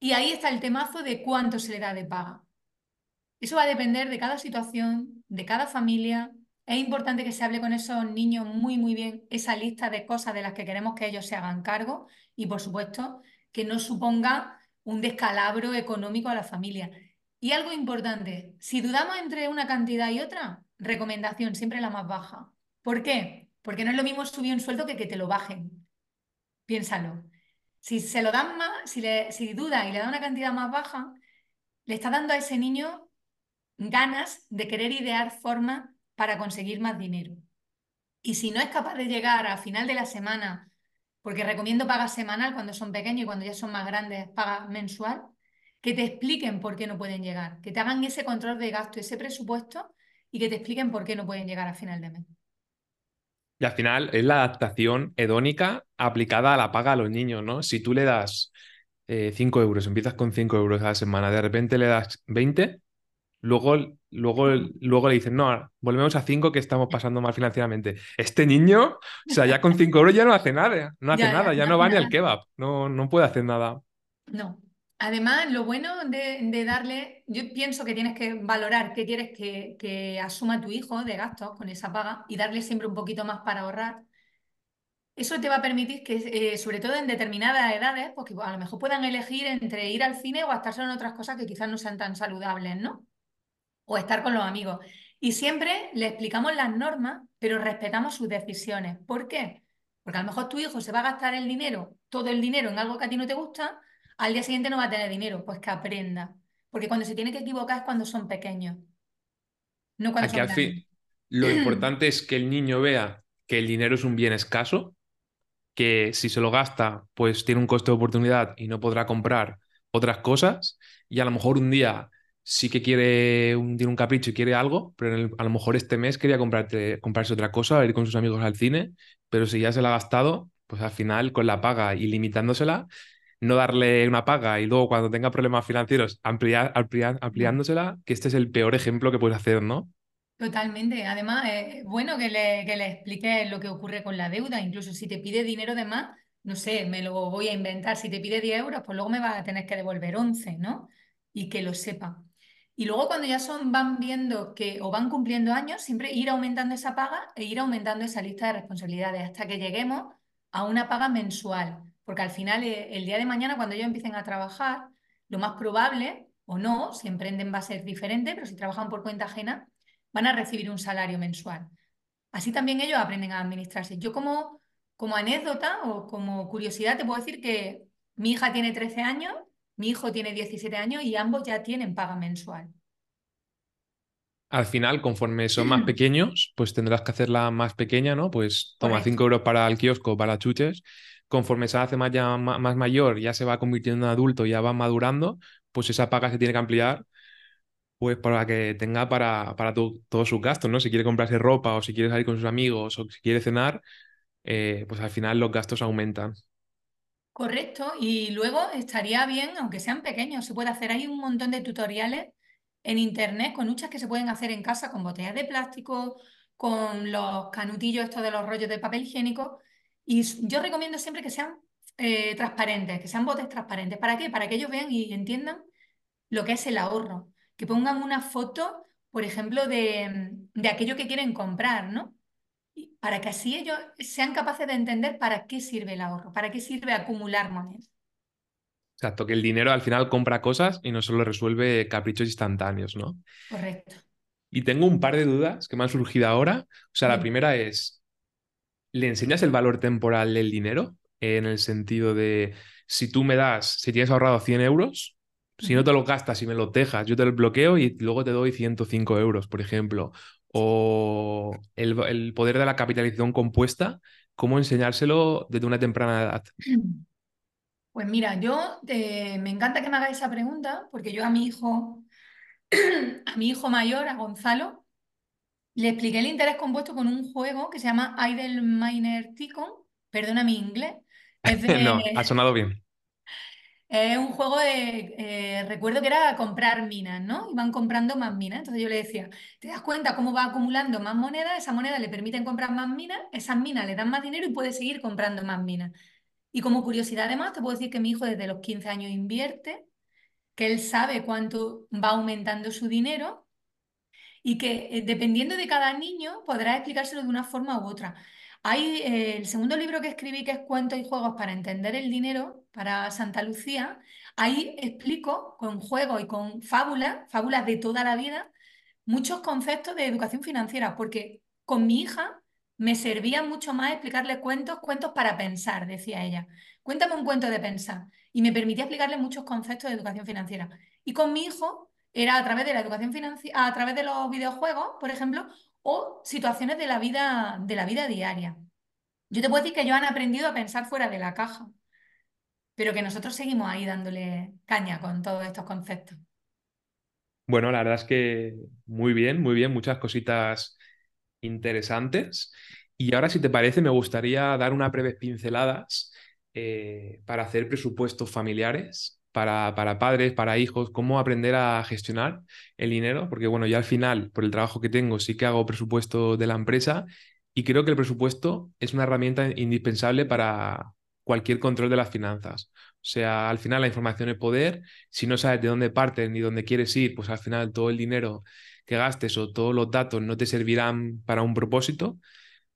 Y ahí está el temazo de cuánto se le da de paga. Eso va a depender de cada situación, de cada familia. Es importante que se hable con esos niños muy, muy bien esa lista de cosas de las que queremos que ellos se hagan cargo y, por supuesto, que no suponga un descalabro económico a la familia. Y algo importante, si dudamos entre una cantidad y otra, recomendación, siempre la más baja. ¿Por qué? Porque no es lo mismo subir un sueldo que que te lo bajen. Piénsalo. Si se lo dan más, si, le, si duda y le da una cantidad más baja, le está dando a ese niño ganas de querer idear formas para conseguir más dinero. Y si no es capaz de llegar a final de la semana, porque recomiendo paga semanal cuando son pequeños y cuando ya son más grandes, paga mensual, que te expliquen por qué no pueden llegar, que te hagan ese control de gasto, ese presupuesto y que te expliquen por qué no pueden llegar a final de mes. Y al final es la adaptación hedónica aplicada a la paga a los niños, ¿no? Si tú le das 5 eh, euros, empiezas con 5 euros a la semana, de repente le das 20, Luego, luego, luego le dicen, no, volvemos a 5 que estamos pasando mal financieramente. Este niño, o sea, ya con 5 euros ya no hace nada, no <laughs> hace Ya, nada, ya, ya no va ni al kebab, no, no puede hacer nada. No. Además, lo bueno de, darle, yo pienso que tienes que valorar qué quieres que, asuma tu hijo de gastos con esa paga y darle siempre un poquito más para ahorrar. Eso te va a permitir que, eh, sobre todo en determinadas edades, pues que a lo mejor puedan elegir entre ir al cine o gastarse en otras cosas que quizás no sean tan saludables, ¿no? O estar con los amigos. Y siempre le explicamos las normas, pero respetamos sus decisiones. ¿Por qué? Porque a lo mejor tu hijo se va a gastar el dinero, todo el dinero, en algo que a ti no te gusta, al día siguiente no va a tener dinero, pues que aprenda. Porque cuando se tiene que equivocar es cuando son pequeños, no cuando Aquí son al fin, lo <clears throat> importante es que el niño vea que el dinero es un bien escaso que si se lo gasta, pues tiene un coste de oportunidad y no podrá comprar otras cosas. Y a lo mejor un día sí que quiere un, tiene un capricho y quiere algo, pero el- a lo mejor este mes quería comprarte, comprarse otra cosa, ir con sus amigos al cine, pero si ya se la ha gastado, pues al final con la paga y limitándosela, no darle una paga y luego cuando tenga problemas financieros ampliar, ampliándosela, que este es el peor ejemplo que puedes hacer, ¿no? Totalmente. Además, es bueno que le, que le expliques lo que ocurre con la deuda. Incluso si te pide dinero de más, no sé, me lo voy a inventar. Si te pide 10 euros, pues luego me vas a tener que devolver 11, ¿no? Y que lo sepa. Y luego cuando ya son, van viendo que o van cumpliendo años, siempre ir aumentando esa paga e ir aumentando esa lista de responsabilidades hasta que lleguemos a una paga mensual. Porque al final, eh, el día de mañana, cuando ellos empiecen a trabajar, lo más probable, o no, si emprenden va a ser diferente, pero si trabajan por cuenta ajena, van a recibir un salario mensual. Así también ellos aprenden a administrarse. Yo como, como anécdota o como curiosidad te puedo decir que mi hija tiene 13 años, mi hijo tiene 17 años y ambos ya tienen paga mensual. Al final, conforme son más <clears throat> pequeños, pues tendrás que hacerla más pequeña, ¿no? Pues toma Correcto. 5 euros para el kiosco, para chuches. Conforme se hace más, ya, más mayor, ya se va convirtiendo en adulto, ya va madurando, pues esa paga se tiene que ampliar, pues para que tenga para, para to- todos sus gastos, ¿no? Si quiere comprarse ropa o si quiere salir con sus amigos o si quiere cenar, eh, pues al final los gastos aumentan. Correcto, y luego estaría bien, aunque sean pequeños, se puede hacer. Hay un montón de tutoriales en internet con huchas que se pueden hacer en casa con botellas de plástico, con los canutillos estos de los rollos de papel higiénico. Y yo recomiendo siempre que sean eh, transparentes, que sean botes transparentes. ¿Para qué? Para que ellos vean y entiendan lo que es el ahorro. Que pongan una foto, por ejemplo, de, de aquello que quieren comprar, ¿no? y para que así ellos sean capaces de entender para qué sirve el ahorro, para qué sirve acumular monedas. Exacto, que el dinero al final compra cosas y no solo resuelve caprichos instantáneos, ¿no? Correcto. Y tengo un par de dudas que me han surgido ahora. O sea, la primera es, ¿Le enseñas el valor temporal del dinero? En el sentido de, si tú me das, si tienes ahorrado 100 euros, si no te los gastas y me los dejas, yo te los bloqueo y luego te doy 105 euros, por ejemplo. O el, el poder de la capitalización compuesta, ¿cómo enseñárselo desde una temprana edad? <clears throat> Pues mira, yo eh, me encanta que me hagáis esa pregunta porque yo a mi hijo, <clears throat> a mi hijo mayor, a Gonzalo, le expliqué el interés compuesto con un juego que se llama Idle Miner Ticon, perdona mi inglés, es <laughs> No, ha sonado bien. Es un juego de, eh, recuerdo que era comprar minas, ¿no? Iban comprando más minas. Entonces yo le decía, ¿te das cuenta cómo va acumulando más monedas? Esas monedas le permiten comprar más minas, esas minas le dan más dinero y puede seguir comprando más minas. Y como curiosidad además, te puedo decir que mi hijo desde los 15 años invierte, que él sabe cuánto va aumentando su dinero y que eh, dependiendo de cada niño podrá explicárselo de una forma u otra. Hay eh, el segundo libro que escribí, que es Cuentos y Juegos para entender el dinero, para Santa Lucía. Ahí explico con juegos y con fábulas, fábulas de toda la vida, muchos conceptos de educación financiera, porque con mi hija me servía mucho más explicarle cuentos, cuentos para pensar, decía ella. Cuéntame un cuento de pensar. Y me permitía explicarle muchos conceptos de educación financiera. Y con mi hijo era a través de la educación financiera, a través de los videojuegos, por ejemplo, o situaciones de la vida, de la vida diaria. Yo te puedo decir que ellos han aprendido a pensar fuera de la caja, pero que nosotros seguimos ahí dándole caña con todos estos conceptos. Bueno, la verdad es que muy bien, muy bien, muchas cositas interesantes. Y ahora, si te parece, me gustaría dar unas breves pinceladas eh, para hacer presupuestos familiares para, para, padres, para hijos, cómo aprender a gestionar el dinero, porque bueno, yo al final, por el trabajo que tengo, sí que hago presupuesto de la empresa y creo que el presupuesto es una herramienta indispensable para cualquier control de las finanzas. O sea, al final la información es poder. Si no sabes de dónde partes ni dónde quieres ir, pues al final todo el dinero que gastes o todos los datos no te servirán para un propósito.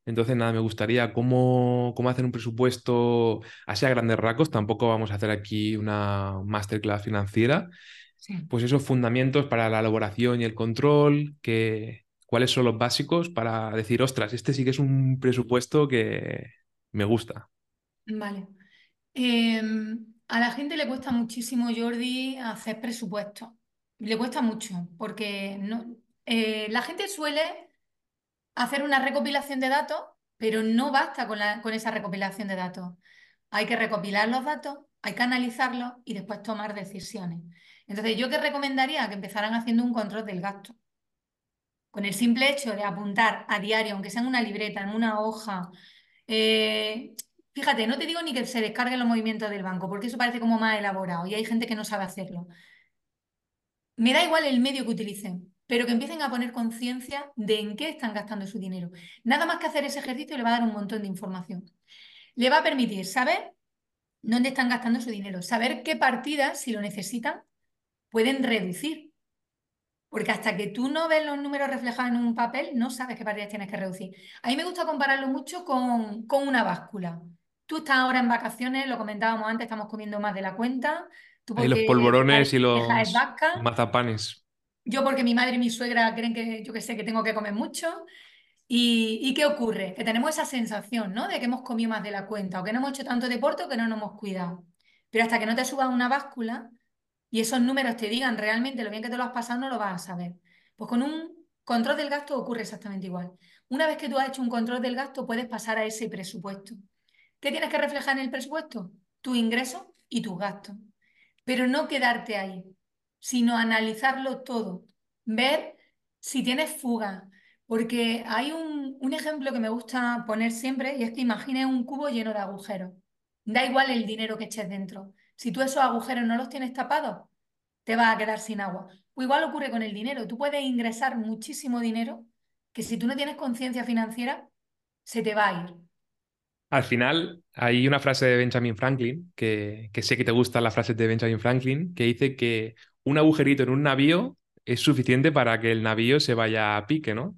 Entonces, nada, me gustaría cómo, cómo hacer un presupuesto así a grandes rasgos. Tampoco vamos a hacer aquí una masterclass financiera. Pues esos fundamentos para la elaboración y el control, que, cuáles son los básicos para decir, ostras, este sí que es un presupuesto que me gusta. Vale. Em, a la gente le cuesta muchísimo, Jordi, hacer presupuestos. Le cuesta mucho, porque no, eh, la gente suele hacer una recopilación de datos, pero no basta con, con esa recopilación de datos. Hay que recopilar los datos, hay que analizarlos y después tomar decisiones. Entonces, yo que recomendaría que empezaran haciendo un control del gasto. Con el simple hecho de apuntar a diario, aunque sea en una libreta, en una hoja, eh, Fíjate, no te digo ni que se descarguen los movimientos del banco, porque eso parece como más elaborado y hay gente que no sabe hacerlo. Me da igual el medio que utilicen, pero que empiecen a poner conciencia de en qué están gastando su dinero. Nada más que hacer ese ejercicio le va a dar un montón de información. Le va a permitir saber dónde están gastando su dinero, saber qué partidas, si lo necesitan, pueden reducir. Porque hasta que tú no ves los números reflejados en un papel, no sabes qué partidas tienes que reducir. A mí me gusta compararlo mucho con, con una báscula. Tú estás ahora en vacaciones, lo comentábamos antes, estamos comiendo más de la cuenta. Tú los polvorones y los mazapanes. Yo porque mi madre y mi suegra creen que yo que sé, que tengo que comer mucho. ¿Y, qué ocurre? Que tenemos esa sensación, ¿no? De que hemos comido más de la cuenta o que no hemos hecho tanto deporte o que no nos hemos cuidado. Pero hasta que no te subas una báscula y esos números te digan realmente lo bien que te lo has pasado, no lo vas a saber. Pues con un control del gasto ocurre exactamente igual. Una vez que tú has hecho un control del gasto, puedes pasar a ese presupuesto. ¿Qué tienes que reflejar en el presupuesto? Tu ingreso y tus gastos. Pero no quedarte ahí, sino analizarlo todo. Ver si tienes fuga. Porque hay un, ejemplo que me gusta poner siempre y es que imagines un cubo lleno de agujeros. Da igual el dinero que eches dentro. Si tú esos agujeros no los tienes tapados, te vas a quedar sin agua. O igual ocurre con el dinero. Tú puedes ingresar muchísimo dinero que si tú no tienes conciencia financiera, se te va a ir. Al final, hay una frase de Benjamin Franklin, que, sé que te gustan las frases de Benjamin Franklin, que dice que un agujerito en un navío es suficiente para que el navío se vaya a pique, ¿no?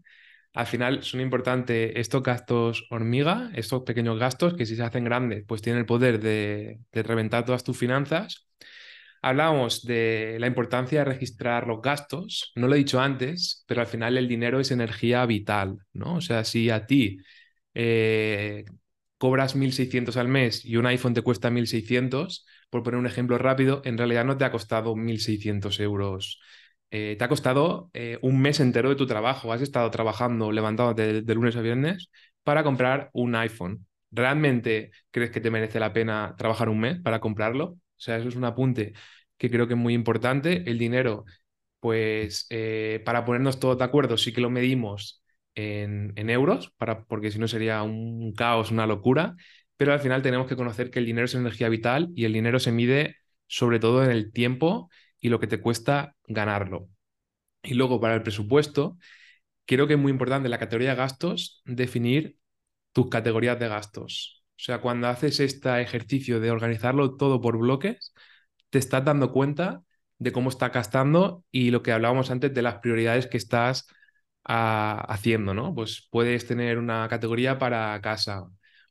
Al final son importantes estos gastos hormiga, estos pequeños gastos que si se hacen grandes, pues tienen el poder de, de reventar todas tus finanzas. Hablamos de la importancia de registrar los gastos, no lo he dicho antes, pero al final el dinero es energía vital, ¿no? O sea, si a ti eh, cobras 1.600 al mes y un iPhone te cuesta 1.600, por poner un ejemplo rápido, en realidad no te ha costado 1.600 euros. Eh, te ha costado eh, un mes entero de tu trabajo. Has estado trabajando, levantándote de, lunes a viernes para comprar un iPhone. ¿Realmente crees que te merece la pena trabajar un mes para comprarlo? O sea, eso es un apunte que creo que es muy importante. El dinero, pues eh, para ponernos todos de acuerdo, sí que lo medimos en, euros, para, porque si no sería un caos, una locura, pero al final tenemos que conocer que el dinero es energía vital y el dinero se mide sobre todo en el tiempo y lo que te cuesta ganarlo. Y luego para el presupuesto, creo que es muy importante la categoría de gastos definir tus categorías de gastos. O sea, cuando haces este ejercicio de organizarlo todo por bloques, te estás dando cuenta de cómo está gastando y lo que hablábamos antes de las prioridades que estás haciendo, ¿no? Pues puedes tener una categoría para casa,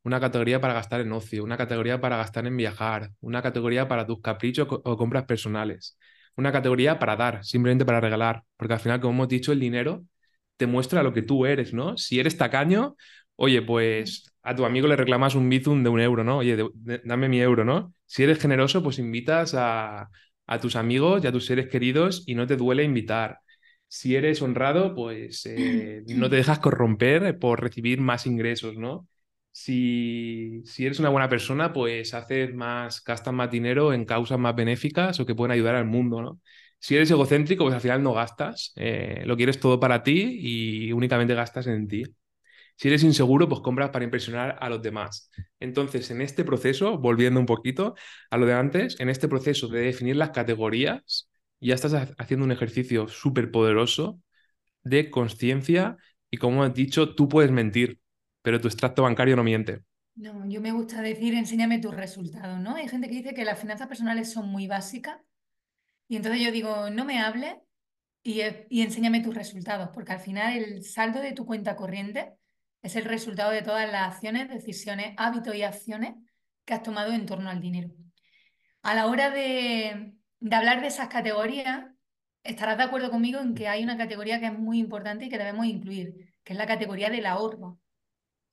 una categoría para gastar en ocio, una categoría para gastar en viajar, una categoría para tus caprichos o compras personales, una categoría para dar, simplemente para regalar, porque al final, como hemos dicho, el dinero te muestra lo que tú eres, ¿no? Si eres tacaño, oye, pues a tu amigo le reclamas un bizum de un euro, ¿no? Oye, dame mi euro, ¿no? Si eres generoso, pues invitas a, a tus amigos y a tus seres queridos y no te duele invitar si eres honrado, pues eh, <clears throat> no te dejas corromper por recibir más ingresos, ¿no? Si, si, eres una buena persona, pues haces más, gastas más dinero en causas más benéficas o que pueden ayudar al mundo, ¿no? Si eres egocéntrico, pues al final no gastas, eh, lo quieres todo para ti y únicamente gastas en ti. Si eres inseguro, pues compras para impresionar a los demás. Entonces, en este proceso, volviendo un poquito a lo de antes, en este proceso de definir las categorías, ya estás haciendo un ejercicio súper poderoso de conciencia y como has dicho, tú puedes mentir, pero tu extracto bancario no miente. No, yo me gusta decir, enséñame tus resultados, ¿no? Hay gente que dice que las finanzas personales son muy básicas y entonces yo digo, no me hables y, y enséñame tus resultados, porque al final el saldo de tu cuenta corriente es el resultado de todas las acciones, decisiones, hábitos y acciones que has tomado en torno al dinero. A la hora de, de hablar de esas categorías, estarás de acuerdo conmigo en que hay una categoría que es muy importante y que debemos incluir, que es la categoría del ahorro.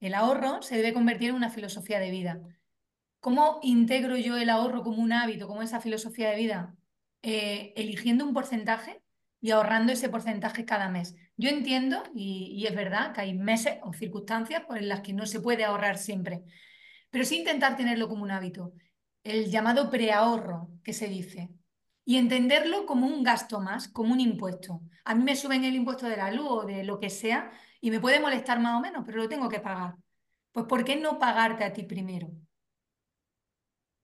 El ahorro se debe convertir en una filosofía de vida. ¿Cómo integro yo el ahorro como un hábito, como esa filosofía de vida? Eh, eligiendo un porcentaje y ahorrando ese porcentaje cada mes. Yo entiendo, y, es verdad, que hay meses o circunstancias por las que no se puede ahorrar siempre, pero sí intentar tenerlo como un hábito. El llamado preahorro, que se dice y entenderlo como un gasto más, como un impuesto. A mí me suben el impuesto de la luz o de lo que sea y me puede molestar más o menos, pero lo tengo que pagar. Pues ¿por qué no pagarte a ti primero?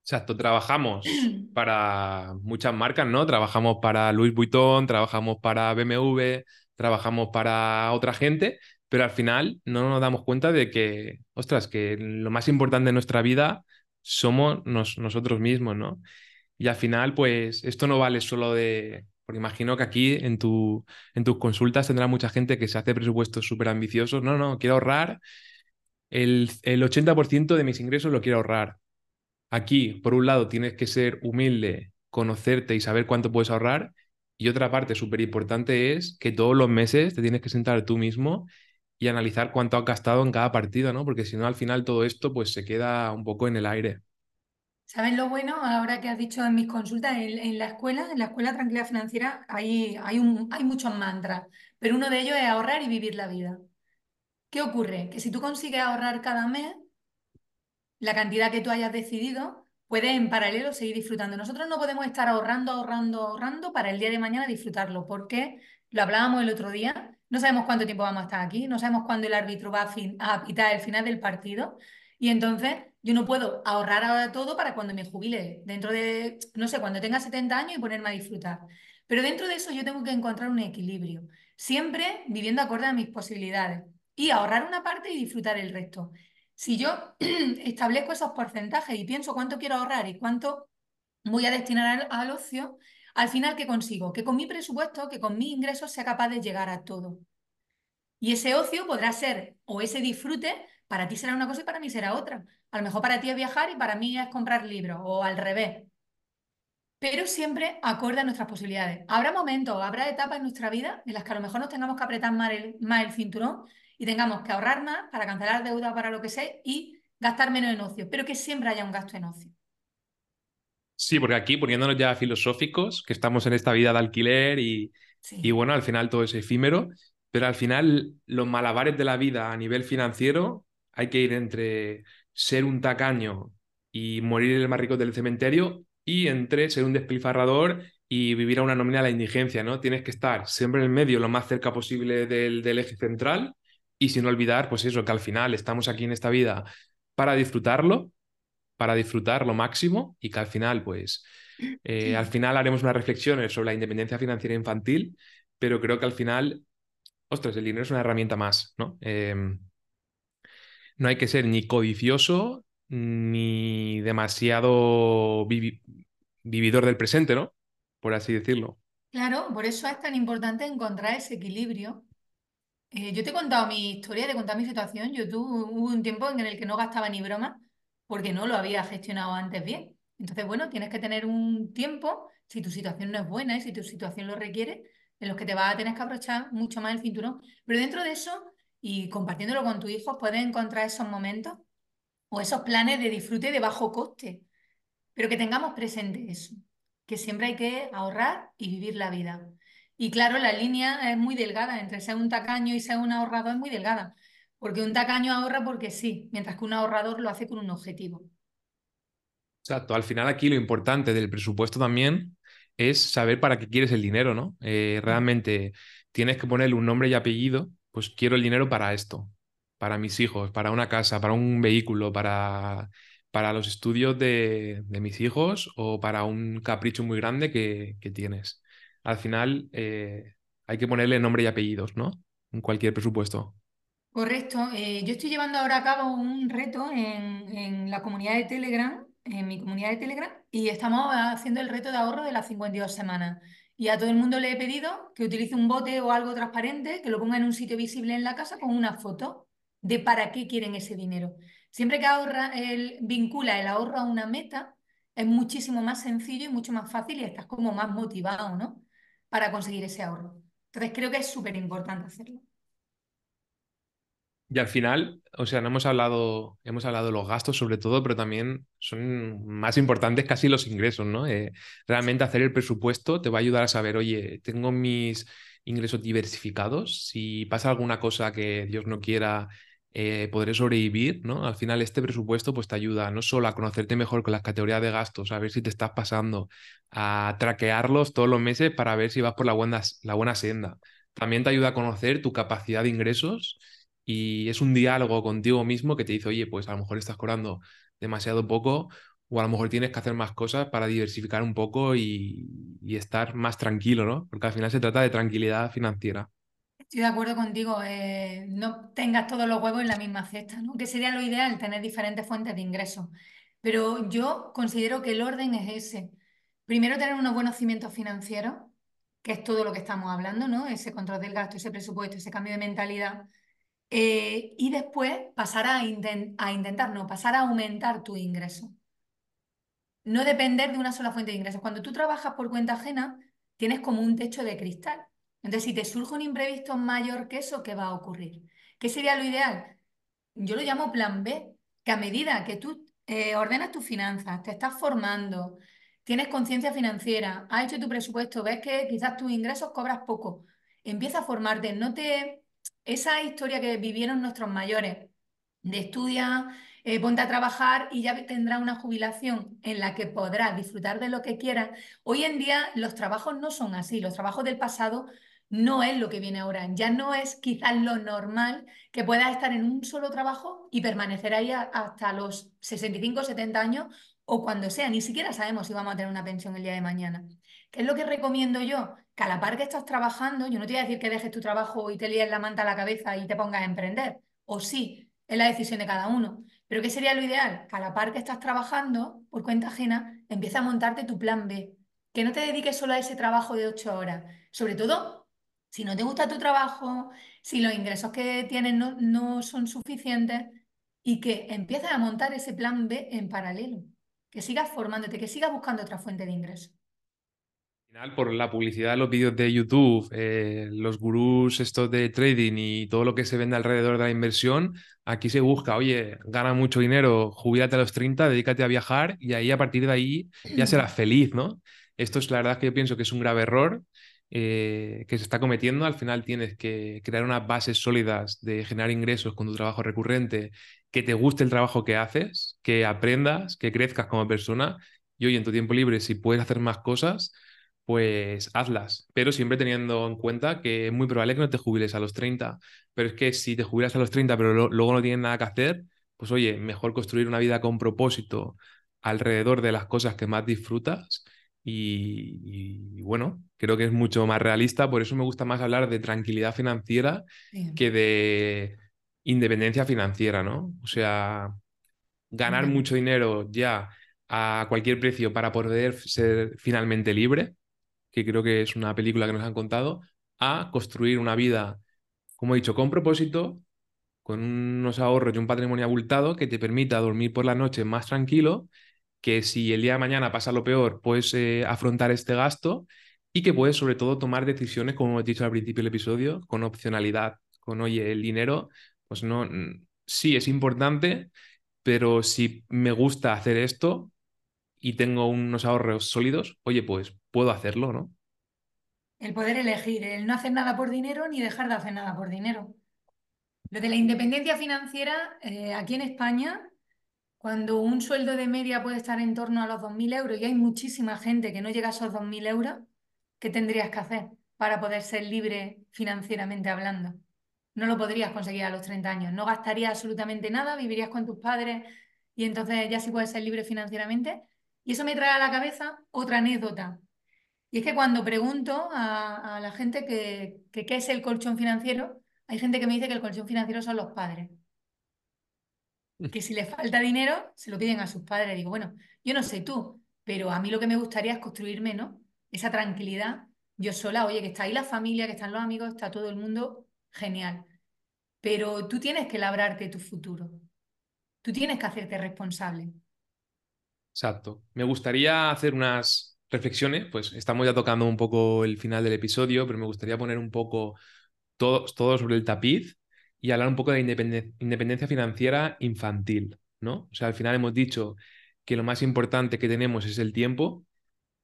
Exacto, trabajamos <clears throat> para muchas marcas, ¿no? Trabajamos para Louis Vuitton, trabajamos para BMW, trabajamos para otra gente, pero al final no nos damos cuenta de que, ostras, que lo más importante en nuestra vida somos nosotros mismos, ¿no? Y al final, pues esto no vale solo de, porque imagino que aquí en, tu, en tus consultas tendrá mucha gente que se hace presupuestos súper ambiciosos. No, no, quiero ahorrar. El, el 80% de mis ingresos lo quiero ahorrar. Aquí, por un lado, tienes que ser humilde, conocerte y saber cuánto puedes ahorrar. Y otra parte súper importante es que todos los meses te tienes que sentar tú mismo y analizar cuánto has gastado en cada partido, ¿no? Porque si no, al final todo esto pues se queda un poco en el aire. ¿Sabes lo bueno? Ahora que has dicho en mis consultas, en, la escuela, en la escuela Tranquilidad Financiera, hay, hay, un, hay muchos mantras, pero uno de ellos es ahorrar y vivir la vida. ¿Qué ocurre? Que si tú consigues ahorrar cada mes la cantidad que tú hayas decidido, puedes en paralelo seguir disfrutando. Nosotros no podemos estar ahorrando, ahorrando, ahorrando para el día de mañana disfrutarlo, porque lo hablábamos el otro día, no sabemos cuánto tiempo vamos a estar aquí, no sabemos cuándo el árbitro va a, a pitar el final del partido, y entonces yo no puedo ahorrar ahora todo para cuando me jubile, dentro de, no sé, cuando tenga 70 años y ponerme a disfrutar. Pero dentro de eso yo tengo que encontrar un equilibrio, siempre viviendo acorde a mis posibilidades y ahorrar una parte y disfrutar el resto. Si yo <clears throat> establezco esos porcentajes y pienso cuánto quiero ahorrar y cuánto voy a destinar al, ocio, al final, ¿qué consigo? Que con mi presupuesto, que con mis ingresos sea capaz de llegar a todo. Y ese ocio podrá ser, o ese disfrute, para ti será una cosa y para mí será otra. A lo mejor para ti es viajar y para mí es comprar libros, o al revés. Pero siempre acorde a nuestras posibilidades. Habrá momentos, habrá etapas en nuestra vida en las que a lo mejor nos tengamos que apretar más el, más el cinturón y tengamos que ahorrar más para cancelar deuda para lo que sea y gastar menos en ocio, pero que siempre haya un gasto en ocio. Sí, porque aquí poniéndonos ya filosóficos, que estamos en esta vida de alquiler y, y bueno, al final todo es efímero, pero al final los malabares de la vida a nivel financiero hay que ir entre ser un tacaño y morir el más rico del cementerio y entre ser un despilfarrador y vivir a una nómina de la indigencia, ¿no? Tienes que estar siempre en el medio, lo más cerca posible del, eje central y sin olvidar, pues eso, que al final estamos aquí en esta vida para disfrutarlo, para disfrutar lo máximo y que al final, pues, eh, al final haremos unas reflexiones sobre la independencia financiera infantil, pero creo que al final, ostras, el dinero es una herramienta más, ¿no? Em, no hay que ser ni codicioso ni demasiado vividor del presente, ¿no? Por así decirlo. Claro, por eso es tan importante encontrar ese equilibrio. Eh, yo te he contado mi historia, te he contado mi situación. Yo tuve un tiempo en el que no gastaba ni broma porque no lo había gestionado antes bien. Entonces, bueno, tienes que tener un tiempo, si tu situación no es buena y si tu situación lo requiere, en los que te vas a tener que aprovechar mucho más el cinturón. Pero dentro de eso, y compartiéndolo con tu hijo puedes encontrar esos momentos o esos planes de disfrute de bajo coste. Pero que tengamos presente eso, que siempre hay que ahorrar y vivir la vida. Y claro, la línea es muy delgada, entre ser un tacaño y ser un ahorrador es muy delgada, porque un tacaño ahorra porque sí, mientras que un ahorrador lo hace con un objetivo. Exacto, al final aquí lo importante del presupuesto también es saber para qué quieres el dinero, ¿no? Eh, realmente tienes que ponerle un nombre y apellido pues quiero el dinero para esto. para mis hijos, para una casa, para un vehículo, para, para los estudios de, mis hijos o para un capricho muy grande que, que tienes. Al final eh, hay que ponerle nombre y apellidos, ¿no? En cualquier presupuesto. Correcto. Eh, yo estoy llevando ahora a cabo un reto en, en la comunidad de Telegram, en mi comunidad de Telegram, y estamos haciendo el reto de ahorro de las 52 semanas. Y a todo el mundo le he pedido que utilice un bote o algo transparente, que lo ponga en un sitio visible en la casa con una foto de para qué quieren ese dinero. Siempre que ahorra, el, vincula el ahorro a una meta, es muchísimo más sencillo y mucho más fácil y estás como más motivado, ¿no? Para conseguir ese ahorro. Entonces creo que es súper importante hacerlo. Y al final, o sea, no hemos hablado, hemos hablado de los gastos sobre todo, pero también son más importantes casi los ingresos, ¿no? Eh, realmente hacer el presupuesto te va a ayudar a saber, oye, tengo mis ingresos diversificados, si pasa alguna cosa que Dios no quiera, eh, podré sobrevivir, ¿no? Al final este presupuesto pues te ayuda no solo a conocerte mejor con las categorías de gastos, a ver si te estás pasando, a traquearlos todos los meses para ver si vas por la buena, la buena senda. También te ayuda a conocer tu capacidad de ingresos y es un diálogo contigo mismo que te dice, oye, pues a lo mejor estás cobrando demasiado poco o a lo mejor tienes que hacer más cosas para diversificar un poco y, estar más tranquilo, ¿no? Porque al final se trata de tranquilidad financiera. Estoy de acuerdo contigo, eh, no tengas todos los huevos en la misma cesta, ¿no? Que sería lo ideal, tener diferentes fuentes de ingresos. Pero yo considero que el orden es ese. Primero tener unos buenos cimientos financieros, que es todo lo que estamos hablando, ¿no? Ese control del gasto, ese presupuesto, ese cambio de mentalidad eh, y después pasar a, intentar, no, pasar a aumentar tu ingreso. No depender de una sola fuente de ingresos. Cuando tú trabajas por cuenta ajena, tienes como un techo de cristal. Entonces, si te surge un imprevisto mayor que eso, ¿qué va a ocurrir? ¿Qué sería lo ideal? Yo lo llamo plan B, que a medida que tú eh, ordenas tus finanzas, te estás formando, tienes conciencia financiera, has hecho tu presupuesto, ves que quizás tus ingresos cobras poco, empieza a formarte, no te esa historia que vivieron nuestros mayores, de estudia, eh, ponte a trabajar y ya tendrás una jubilación en la que podrás disfrutar de lo que quieras. Hoy en día los trabajos no son así, los trabajos del pasado no es lo que viene ahora. Ya no es quizás lo normal que puedas estar en un solo trabajo y permanecer ahí hasta los 65, 70 años o cuando sea. Ni siquiera sabemos si vamos a tener una pensión el día de mañana. ¿Qué es lo que recomiendo yo? Que a la par que estás trabajando, yo no te voy a decir que dejes tu trabajo y te líes la manta a la cabeza y te pongas a emprender. O sí, es la decisión de cada uno. Pero ¿qué sería lo ideal? Que a la par que estás trabajando por cuenta ajena, empieza a montarte tu plan B. Que no te dediques solo a ese trabajo de ocho horas. Sobre todo, si no te gusta tu trabajo, si los ingresos que tienes no, no son suficientes, y que empieces a montar ese plan B en paralelo. Que sigas formándote, que sigas buscando otra fuente de ingresos final, por la publicidad de los vídeos de YouTube, eh, los gurús estos de trading y todo lo que se vende alrededor de la inversión, aquí se busca, oye, gana mucho dinero, jubílate a los 30, dedícate a viajar y ahí a partir de ahí ya <clears throat> serás feliz, ¿no? Esto es la verdad que yo pienso que es un grave error eh, que se está cometiendo. Al final tienes que crear unas bases sólidas de generar ingresos con tu trabajo recurrente, que te guste el trabajo que haces, que aprendas, que crezcas como persona y hoy en tu tiempo libre, si puedes hacer más cosas, pues hazlas, pero siempre teniendo en cuenta que es muy probable que no te jubiles a los 30, pero es que si te jubilas a los 30 pero luego no tienes nada que hacer, pues oye, mejor construir una vida con propósito alrededor de las cosas que más disfrutas. Y, bueno, creo que es mucho más realista, por eso me gusta más hablar de tranquilidad financiera que de independencia financiera, ¿no? O sea, ganar mucho dinero ya a cualquier precio para poder ser finalmente libre que creo que es una película que nos han contado, a construir una vida, como he dicho, con propósito, con unos ahorros y un patrimonio abultado que te permita dormir por la noche más tranquilo, que si el día de mañana pasa lo peor, puedes eh, afrontar este gasto y que puedes sobre todo tomar decisiones, como he dicho al principio del episodio, con opcionalidad, con, oye, el dinero, pues no, sí es importante, pero si me gusta hacer esto, y tengo unos ahorros sólidos, oye, pues puedo hacerlo, ¿no? El poder elegir, el no hacer nada por dinero ni dejar de hacer nada por dinero. Lo de la independencia financiera, eh, aquí en España, cuando un sueldo de media puede estar en torno a los 2.000 euros y hay muchísima gente que no llega a esos 2.000 euros, ¿qué tendrías que hacer para poder ser libre financieramente hablando? no lo podrías conseguir a los 30 años. No gastarías absolutamente nada, vivirías con tus padres y entonces ya sí puedes ser libre financieramente. Y eso me trae a la cabeza otra anécdota. Y es que cuando pregunto a, la gente que, qué es el colchón financiero, hay gente que me dice que el colchón financiero son los padres. <laughs> Que si les falta dinero, se lo piden a sus padres. Digo, bueno, yo no sé tú, pero a mí lo que me gustaría es construirme, ¿no? Esa tranquilidad. Yo sola, oye, que está ahí la familia, que están los amigos, está todo el mundo, genial. Pero tú tienes que labrarte tu futuro. Tú tienes que hacerte responsable. Exacto. Me gustaría hacer unas reflexiones, pues estamos ya tocando un poco el final del episodio, pero me gustaría poner un poco todo, todo sobre el tapiz y hablar un poco de independencia financiera infantil, ¿no? O sea, al final hemos dicho que lo más importante que tenemos es el tiempo,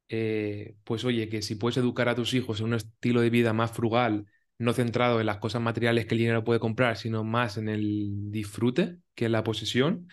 eh, pues oye, que si puedes educar a tus hijos en un estilo de vida más frugal, no centrado en las cosas materiales que el dinero puede comprar, sino más en el disfrute que en la posesión,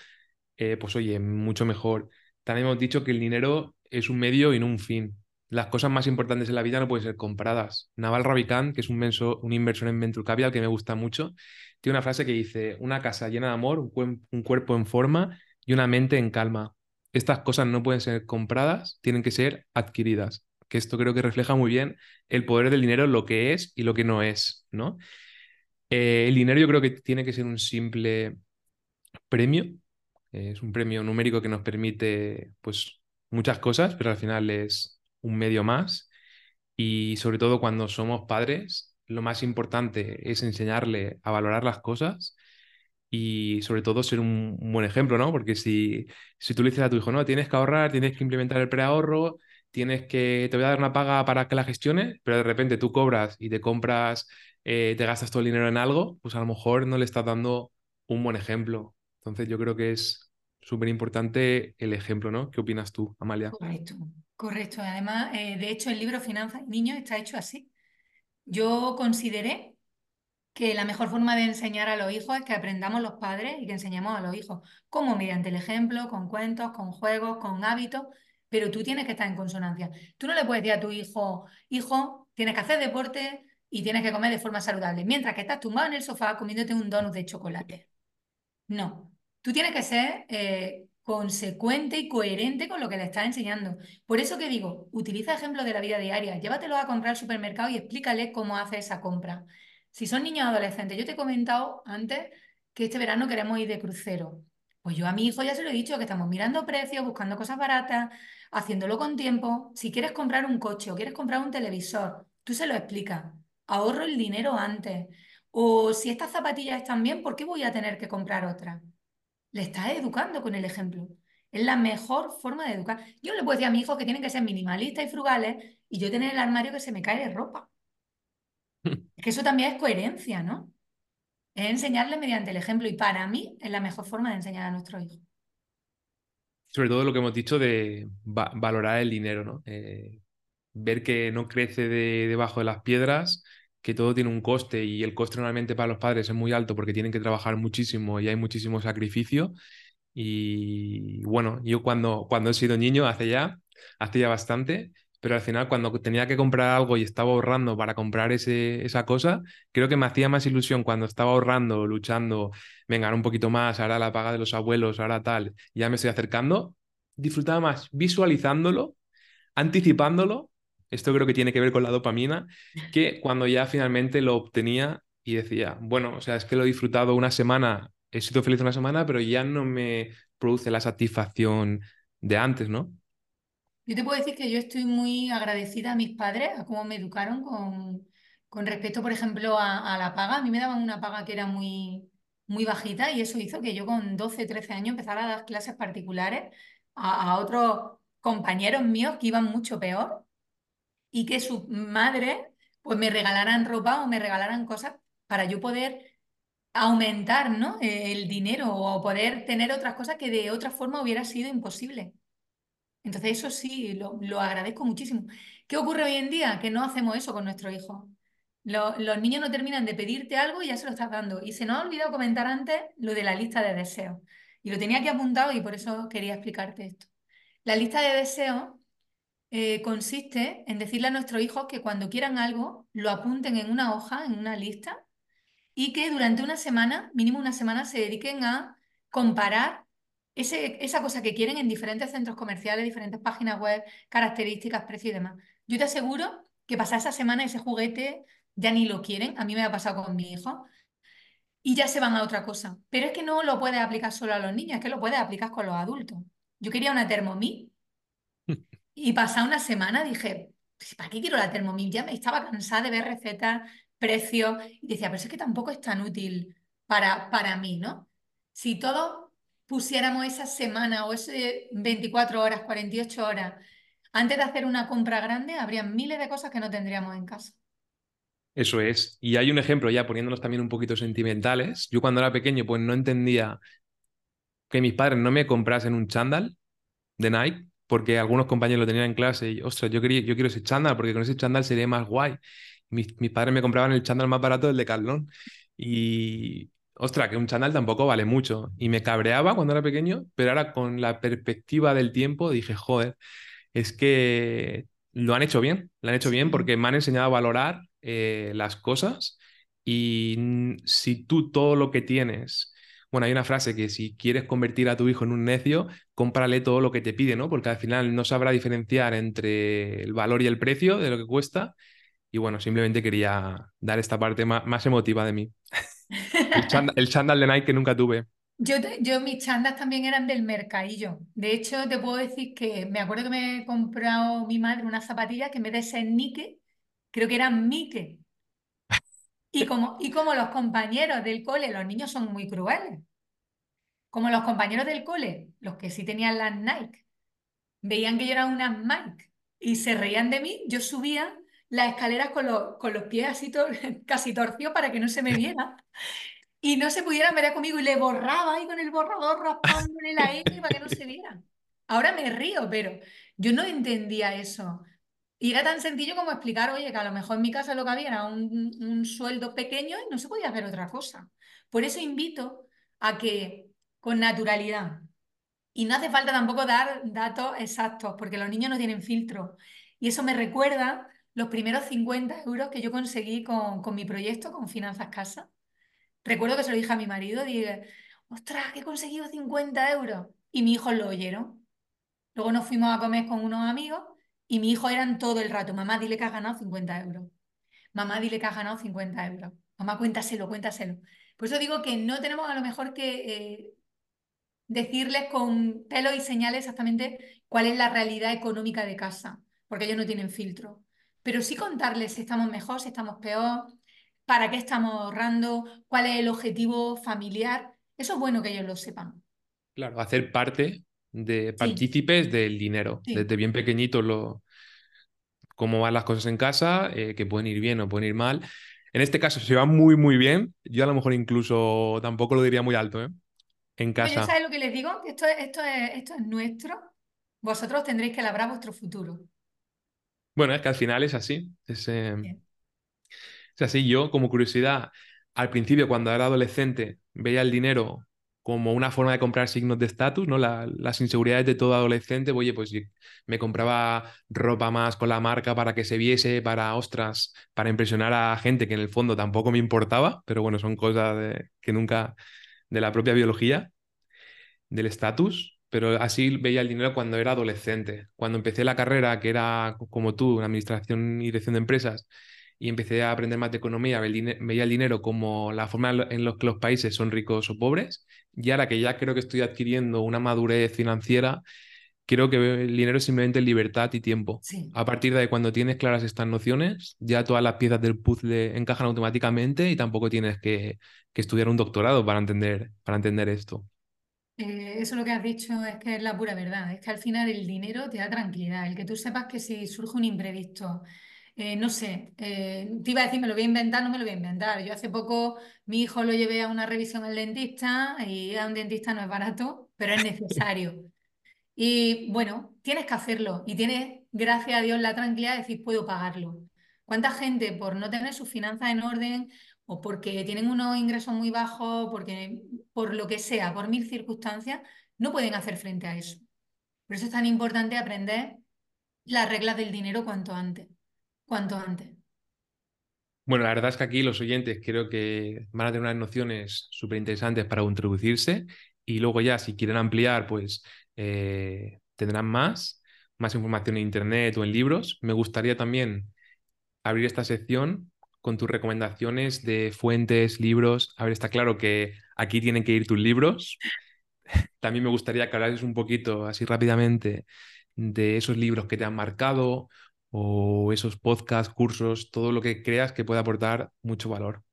eh, pues oye, mucho mejor. También hemos dicho que el dinero es un medio y no un fin. Las cosas más importantes en la vida no pueden ser compradas. Naval Ravikant, que es un, inversor en Venture Capital que me gusta mucho, tiene una frase que dice, una casa llena de amor, un, cuerpo en forma y una mente en calma. Estas cosas no pueden ser compradas, tienen que ser adquiridas. Que esto creo que refleja muy bien el poder del dinero, lo que es y lo que no es, ¿no? Eh, el dinero yo creo que tiene que ser un simple premio es un premio numérico que nos permite pues, muchas cosas, pero al final es un medio más. Y sobre todo cuando somos padres, lo más importante es enseñarle a valorar las cosas y sobre todo ser un, buen ejemplo, ¿no? Porque si, si tú le dices a tu hijo, no, tienes que ahorrar, tienes que implementar el preahorro, tienes que, te voy a dar una paga para que la gestione, pero de repente tú cobras y te compras, eh, te gastas todo el dinero en algo, pues a lo mejor no le estás dando un buen ejemplo. Entonces yo creo que es súper importante el ejemplo, ¿no? ¿Qué opinas tú, Amalia? Correcto, correcto. Además, eh, de hecho, el libro Finanzas Niños está hecho así. Yo consideré que la mejor forma de enseñar a los hijos es que aprendamos los padres y que enseñemos a los hijos, como mediante el ejemplo, con cuentos, con juegos, con hábitos, pero tú tienes que estar en consonancia. Tú no le puedes decir a tu hijo, hijo, tienes que hacer deporte y tienes que comer de forma saludable, mientras que estás tumbado en el sofá comiéndote un donut de chocolate. No, tú tienes que ser eh, consecuente y coherente con lo que le estás enseñando. Por eso que digo, utiliza ejemplos de la vida diaria, llévatelos a comprar al supermercado y explícale cómo hace esa compra. Si son niños adolescentes, yo te he comentado antes que este verano queremos ir de crucero. Pues yo a mi hijo ya se lo he dicho, que estamos mirando precios, buscando cosas baratas, haciéndolo con tiempo. Si quieres comprar un coche o quieres comprar un televisor, tú se lo explicas. Ahorro el dinero antes. O si estas zapatillas están bien, ¿por qué voy a tener que comprar otras? Le estás educando con el ejemplo. Es la mejor forma de educar. Yo le puedo decir a mi hijo que tienen que ser minimalistas y frugales y yo tener el armario que se me cae de ropa. <laughs> Es que eso también es coherencia, ¿no? Es enseñarle mediante el ejemplo y para mí es la mejor forma de enseñar a nuestro hijo. Sobre todo lo que hemos dicho de valorar el dinero, ¿no? Eh, ver que no crece debajo de las piedras, que todo tiene un coste y el coste normalmente para los padres es muy alto porque tienen que trabajar muchísimo y hay muchísimo sacrificio. Y bueno, yo cuando, cuando he sido niño, hace ya, hace ya bastante, pero al final cuando tenía que comprar algo y estaba ahorrando para comprar ese, esa cosa, creo que me hacía más ilusión cuando estaba ahorrando, luchando, venga, un poquito más, ahora la paga de los abuelos, ahora tal, ya me estoy acercando, disfrutaba más visualizándolo, anticipándolo esto creo que tiene que ver con la dopamina, que cuando ya finalmente lo obtenía y decía, bueno, o sea, es que lo he disfrutado una semana, he sido feliz una semana, pero ya no me produce la satisfacción de antes, ¿no? Yo te puedo decir que yo estoy muy agradecida a mis padres, a cómo me educaron con, con respecto, por ejemplo, a, la paga. A mí me daban una paga que era muy, muy bajita y eso hizo que yo con 12, 13 años empezara a dar clases particulares a, a otros compañeros míos que iban mucho peor y que su madre pues me regalaran ropa o me regalaran cosas para yo poder aumentar ¿no? El dinero o poder tener otras cosas que de otra forma hubiera sido imposible. Entonces eso sí, lo, agradezco muchísimo. ¿Qué ocurre hoy en día? Que no hacemos eso con nuestros hijos. los niños no terminan de pedirte algo y ya se lo estás dando. Y se nos ha olvidado comentar antes lo de la lista de deseos. Y lo tenía aquí apuntado y por eso quería explicarte esto. La lista de deseos eh, consiste en decirle a nuestros hijos que cuando quieran algo lo apunten en una hoja, en una lista, y que durante una semana, mínimo una semana, se dediquen a comparar ese, esa cosa que quieren en diferentes centros comerciales, diferentes páginas web, características, precio y demás. Yo te aseguro que pasar esa semana ese juguete ya ni lo quieren. A mí me ha pasado con mi hijo y ya se van a otra cosa. Pero es que no lo puedes aplicar solo a los niños, es que lo puedes aplicar con los adultos. Yo quería una Thermomix y pasada una semana dije, pues, ¿para qué quiero la Thermomix? Ya me estaba cansada de ver recetas, precios y decía, pero es que tampoco es tan útil para, para mí, ¿no? Si todos pusiéramos esa semana o ese 24 horas, 48 horas, antes de hacer una compra grande, habría miles de cosas que no tendríamos en casa. Eso es. Y hay un ejemplo ya poniéndonos también un poquito sentimentales. Yo cuando era pequeño pues no entendía que mis padres no me comprasen un chándal de Nike porque algunos compañeros lo tenían en clase y, ostras, yo, quería, yo quiero ese chándal porque con ese chándal sería más guay. Mis, mis padres me compraban el chándal más barato del de Carlón. Y, ostras, que un chándal tampoco vale mucho. Y me cabreaba cuando era pequeño, pero ahora con la perspectiva del tiempo dije, joder, es que lo han hecho bien, lo han hecho bien porque me han enseñado a valorar eh, las cosas y si tú todo lo que tienes, bueno, hay una frase que si quieres convertir a tu hijo en un necio, cómprale todo lo que te pide, ¿no? Porque al final no sabrá diferenciar entre el valor y el precio de lo que cuesta. Y bueno, simplemente quería dar esta parte más, emotiva de mí. <laughs> el, chándal, de Nike que nunca tuve. Yo, yo, mis chandas también eran del mercadillo. De hecho, te puedo decir que me acuerdo que me he comprado mi madre unas zapatillas que en vez de ser Nike, creo que eran Mike. Y como, y como los compañeros del cole, los niños son muy crueles. Como los compañeros del cole, los que sí tenían las Nike, veían que yo era una Mike y se reían de mí, yo subía las escaleras con los, con los pies así <laughs> casi torcidos para que no se me viera. Y no se pudieran ver conmigo y le borraba ahí con el borrador raspándole la M para que no se viera. Ahora me río, pero yo no entendía eso. Y era tan sencillo como explicar, oye, que a lo mejor en mi casa lo que había era un, sueldo pequeño y no se podía hacer otra cosa. Por eso invito a que con naturalidad, y no hace falta tampoco dar datos exactos, porque los niños no tienen filtro. Y eso me recuerda los primeros 50 euros que yo conseguí con, con mi proyecto, con Finanzas Casa. Recuerdo que se lo dije a mi marido, dije, ostras, que he conseguido 50 euros. Y mi hijo lo oyeron. Luego nos fuimos a comer con unos amigos y mi hijo eran todo el rato, mamá, dile que has ganado 50 euros. Mamá, dile que has ganado 50 euros. Mamá, cuéntaselo, cuéntaselo. Por eso digo que no tenemos a lo mejor que eh, decirles con pelo y señales exactamente cuál es la realidad económica de casa, porque ellos no tienen filtro. Pero sí contarles si estamos mejor, si estamos peor, para qué estamos ahorrando, cuál es el objetivo familiar. Eso es bueno que ellos lo sepan. Claro, hacer parte de partícipes del dinero. Desde bien pequeñitos lo, cómo van las cosas en casa, eh, que pueden ir bien o pueden ir mal. En este caso, se va muy, muy bien. Yo a lo mejor incluso tampoco lo diría muy alto, ¿eh? En casa. ¿Sabes lo que les digo? Esto, esto, es, esto es nuestro. Vosotros tendréis que labrar vuestro futuro. Bueno, es que al final es así. Es, eh, es así. Yo, como curiosidad, al principio, cuando era adolescente, veía el dinero como una forma de comprar signos de estatus, ¿no? las inseguridades de todo adolescente, oye, pues me compraba ropa más con la marca para que se viese, para, ostras, para impresionar a gente que en el fondo tampoco me importaba, pero bueno, son cosas que nunca, de la propia biología, del estatus, pero así veía el dinero cuando era adolescente. Cuando empecé la carrera, que era como tú, administración y dirección de empresas, y empecé a aprender más de economía, veía el dinero como la forma en la que los países son ricos o pobres, y ahora que ya creo que estoy adquiriendo una madurez financiera, creo que el dinero es simplemente libertad y tiempo. A partir de cuando tienes claras estas nociones, ya todas las piezas del puzzle encajan automáticamente y tampoco tienes que, estudiar un doctorado para entender, para entender esto. Eh, eso lo que has dicho es que es la pura verdad, es que al final el dinero te da tranquilidad, el que tú sepas que si surge un imprevisto, eh, no sé, eh, te iba a decir, me lo voy a inventar, no me lo voy a inventar. Yo hace poco mi hijo lo llevé a una revisión al dentista y a un dentista no es barato, pero es necesario. Y bueno, tienes que hacerlo y tienes, gracias a Dios, la tranquilidad de decir, puedo pagarlo. ¿Cuánta gente por no tener sus finanzas en orden o porque tienen unos ingresos muy bajos, porque por lo que sea, por mil circunstancias, no pueden hacer frente a eso? Por eso es tan importante aprender las reglas del dinero cuanto antes cuanto antes. Bueno, la verdad es que aquí los oyentes creo que van a tener unas nociones súper interesantes para introducirse y luego ya si quieren ampliar, pues eh, tendrán más, más información en internet o en libros. Me gustaría también abrir esta sección con tus recomendaciones de fuentes, libros. A ver, está claro que aquí tienen que ir tus libros. <laughs> También me gustaría que hablases un poquito, así rápidamente, de esos libros que te han marcado o esos podcasts, cursos, todo lo que creas que pueda aportar mucho valor.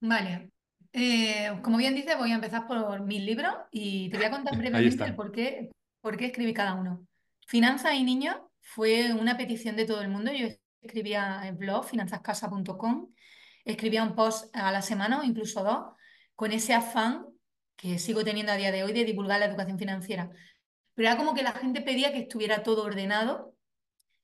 Vale. Eh, como bien dices, voy a empezar por mis libros y te voy a contar <laughs> brevemente el por qué, por qué escribí cada uno. Finanzas y niños fue una petición de todo el mundo. Yo escribía en blog, finanzascasa.com, escribía un post a la semana o incluso dos, con ese afán que sigo teniendo a día de hoy de divulgar la educación financiera. Pero era como que la gente pedía que estuviera todo ordenado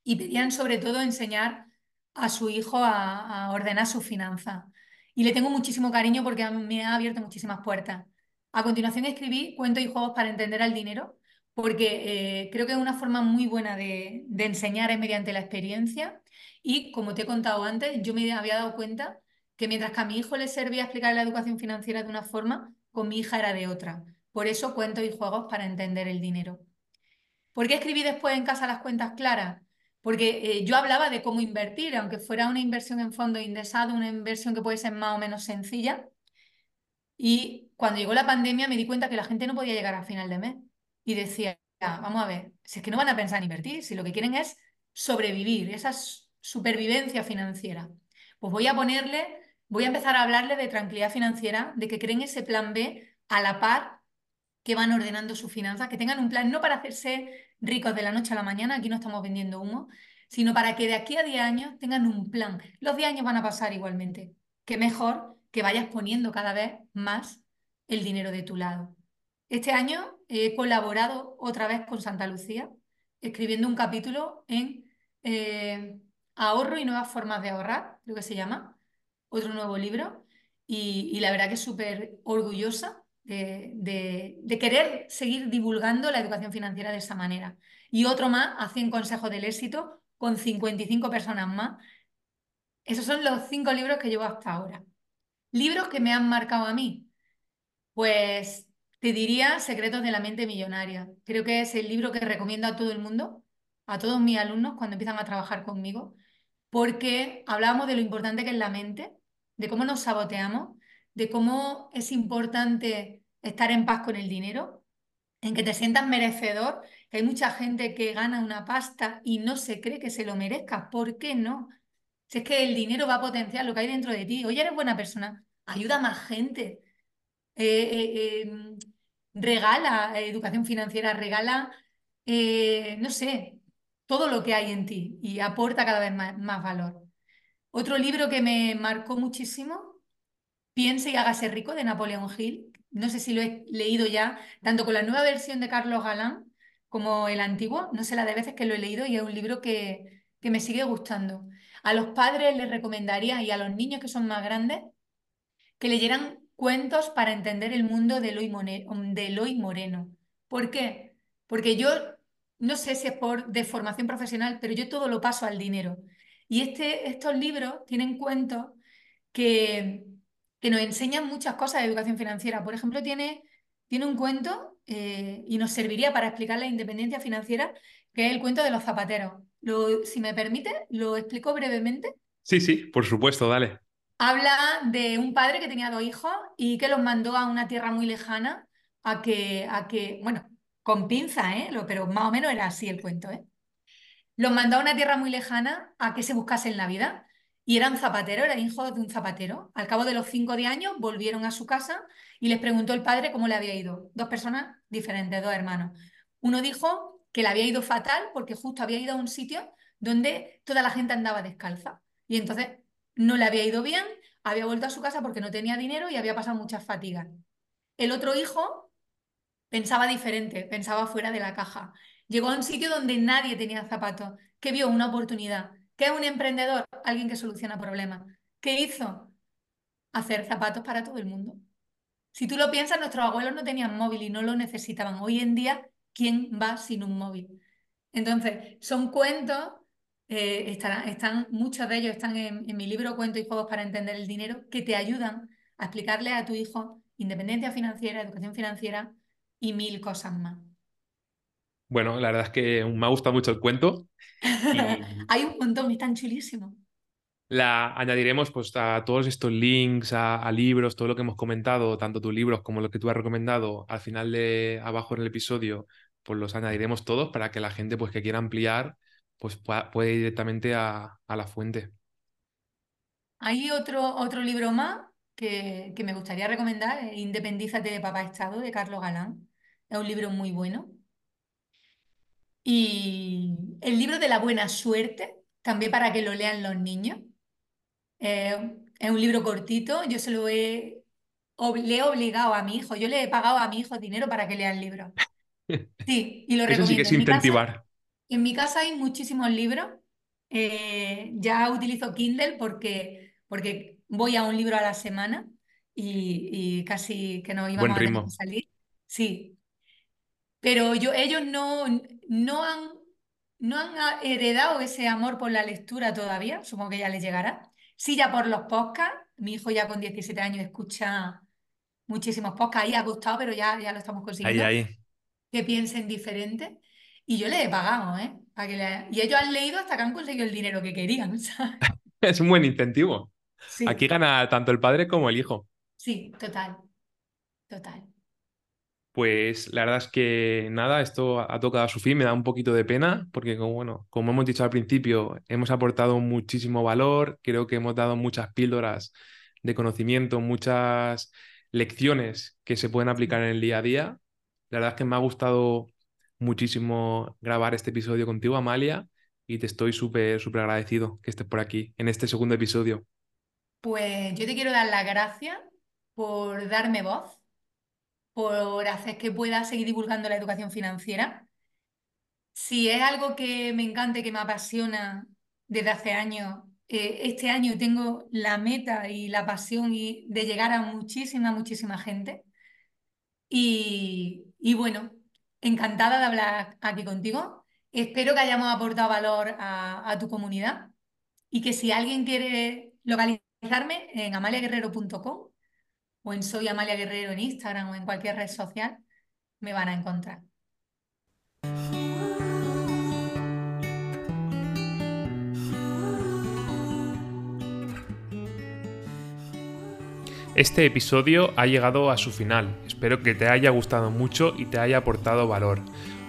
y pedían sobre todo enseñar a su hijo a, ordenar su finanza. Y le tengo muchísimo cariño porque me ha abierto muchísimas puertas. A continuación escribí Cuentos y Juegos para Entender al Dinero, porque eh, creo que es una forma muy buena de, de enseñar es mediante la experiencia y como te he contado antes, yo me había dado cuenta que mientras que a mi hijo le servía explicar la educación financiera de una forma, con mi hija era de otra. Por eso cuento y juegos para entender el dinero. ¿Por qué escribí después en casa las cuentas claras? Porque eh, yo hablaba de cómo invertir, aunque fuera una inversión en fondo indexado, una inversión que puede ser más o menos sencilla. Y cuando llegó la pandemia me di cuenta que la gente no podía llegar a final de mes. Y decía, vamos a ver, si es que no van a pensar en invertir, si lo que quieren es sobrevivir, esas supervivencia financiera. Pues voy a ponerle, voy a empezar a hablarle de tranquilidad financiera, de que creen ese plan B a la par que van ordenando sus finanzas, que tengan un plan no para hacerse ricos de la noche a la mañana, aquí no estamos vendiendo humo, sino para que de aquí a 10 años tengan un plan. Los 10 años van a pasar igualmente. Que mejor que vayas poniendo cada vez más el dinero de tu lado. Este año he colaborado otra vez con Santa Lucía, escribiendo un capítulo en eh, Ahorro y nuevas formas de ahorrar, lo que se llama, otro nuevo libro. Y, la verdad que es súper orgullosa de, querer seguir divulgando la educación financiera de esa manera. Y otro más, a 100 consejos del éxito, con 55 personas más. Esos son los cinco libros que llevo hasta ahora. Libros que me han marcado a mí. Pues te diría Secretos de la mente millonaria. Creo que es el libro que recomiendo a todo el mundo, a todos mis alumnos cuando empiezan a trabajar conmigo, porque hablábamos de lo importante que es la mente, de cómo nos saboteamos, de cómo es importante estar en paz con el dinero, en que te sientas merecedor, que hay mucha gente que gana una pasta y no se cree que se lo merezca. ¿Por qué no? Si es que el dinero va a potenciar lo que hay dentro de ti. Oye, eres buena persona, ayuda a más gente. Eh, eh, em, regala educación financiera, regala, eh, no sé, todo lo que hay en ti y aporta cada vez más, valor. Otro libro que me marcó muchísimo, Piense y hágase rico, de Napoleón Hill. No sé si lo he leído ya, tanto con la nueva versión de Carlos Galán como el antiguo. No sé la de veces que lo he leído y es un libro que, que me sigue gustando. A los padres les recomendaría y a los niños que son más grandes que leyeran cuentos para entender el mundo de de Eloy Moreno. ¿Por qué? Porque yo no sé si es por deformación profesional, pero yo todo lo paso al dinero. Y este, estos libros tienen cuentos que, que nos enseñan muchas cosas de educación financiera. Por ejemplo, tiene, tiene un cuento eh, y nos serviría para explicar la independencia financiera, que es el cuento de los zapateros. Lo, si me permite, lo explico brevemente. Sí, sí, por supuesto, dale. Habla de un padre que tenía dos hijos y que los mandó a una tierra muy lejana a que, a que bueno, con pinza, ¿eh? pero más o menos era así el cuento. ¿eh? Los mandó a una tierra muy lejana a que se buscasen la vida. Y eran zapateros, eran hijos de un zapatero. Al cabo de los cinco de años volvieron a su casa y les preguntó el padre cómo le había ido. Dos personas diferentes, dos hermanos. Uno dijo que le había ido fatal porque justo había ido a un sitio donde toda la gente andaba descalza. Y entonces no le había ido bien, había vuelto a su casa porque no tenía dinero y había pasado muchas fatigas. El otro hijo Pensaba diferente, pensaba fuera de la caja. Llegó a un sitio donde nadie tenía zapatos, que vio una oportunidad. ¿Qué es un emprendedor? Alguien que soluciona problemas. ¿Qué hizo? Hacer zapatos para todo el mundo. Si tú lo piensas, nuestros abuelos no tenían móvil y no lo necesitaban. Hoy en día, ¿quién va sin un móvil? Entonces, son cuentos eh, están, muchos de ellos están en, en mi libro Cuentos y Juegos para Entender el Dinero, que te ayudan a explicarle a tu hijo independencia financiera, educación financiera y mil cosas más. Bueno, la verdad es que me ha gustado mucho el cuento. <laughs> Hay un montón, están chulísimos. La añadiremos pues, a todos estos links, a, libros, todo lo que hemos comentado, tanto tus libros como lo que tú has recomendado, al final de abajo en el episodio, pues los añadiremos todos para que la gente pues, que quiera ampliar pues puede ir directamente a, la fuente. Hay otro, otro libro más que, que me gustaría recomendar, Independízate de Papá Estado, de Carlos Galán. Es un libro muy bueno. Y el libro de la buena suerte, también para que lo lean los niños. Eh, es un libro cortito, yo se lo he, le he obligado a mi hijo, yo le he pagado a mi hijo dinero para que lea el libro. <laughs> Sí, y lo Eso recomiendo. sí que es incentivar. En mi casa, hay muchísimos libros. Eh, ya utilizo Kindle porque, porque voy a un libro a la semana y, casi que no íbamos a salir. Sí. Pero yo, ellos no, no han, no han heredado ese amor por la lectura todavía, supongo que ya les llegará. Sí, ya por los podcasts, mi hijo ya con 17 años escucha muchísimos podcasts, ahí ha gustado, pero ya, ya lo estamos consiguiendo. Ahí, ahí. Que piensen diferente. Y yo les he pagado, ¿eh? Para que Y ellos han leído hasta que han conseguido el dinero que querían. <laughs> <laughs> es un buen incentivo. Aquí gana tanto el padre como el hijo. Sí, total. Total. Pues la verdad es que nada, esto ha tocado a su fin, me da un poquito de pena, porque como, bueno, como hemos dicho al principio, hemos aportado muchísimo valor, creo que hemos dado muchas píldoras de conocimiento, muchas lecciones que se pueden aplicar en el día a día. La verdad es que me ha gustado muchísimo grabar este episodio contigo, Amalia, y te estoy súper, súper agradecido que estés por aquí en este segundo episodio. Pues yo te quiero dar las gracias por darme voz por hacer que pueda seguir divulgando la educación financiera. Si es algo que me encanta y que me apasiona desde hace años, eh, este año tengo la meta y la pasión de llegar a muchísima, muchísima gente. Y, bueno, encantada de hablar aquí contigo. Espero que hayamos aportado valor a, a tu comunidad y que si alguien quiere localizarme en amaliaguerrero.com o en Soy Amalia Guerrero en Instagram o en cualquier red social, me van a encontrar. Este episodio ha llegado a su final. Espero que te haya gustado mucho y te haya aportado valor.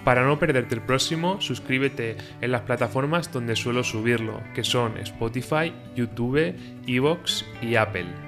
Para no perderte el próximo, suscríbete en las plataformas donde suelo subirlo, que son Spotify, YouTube, Evox y Apple.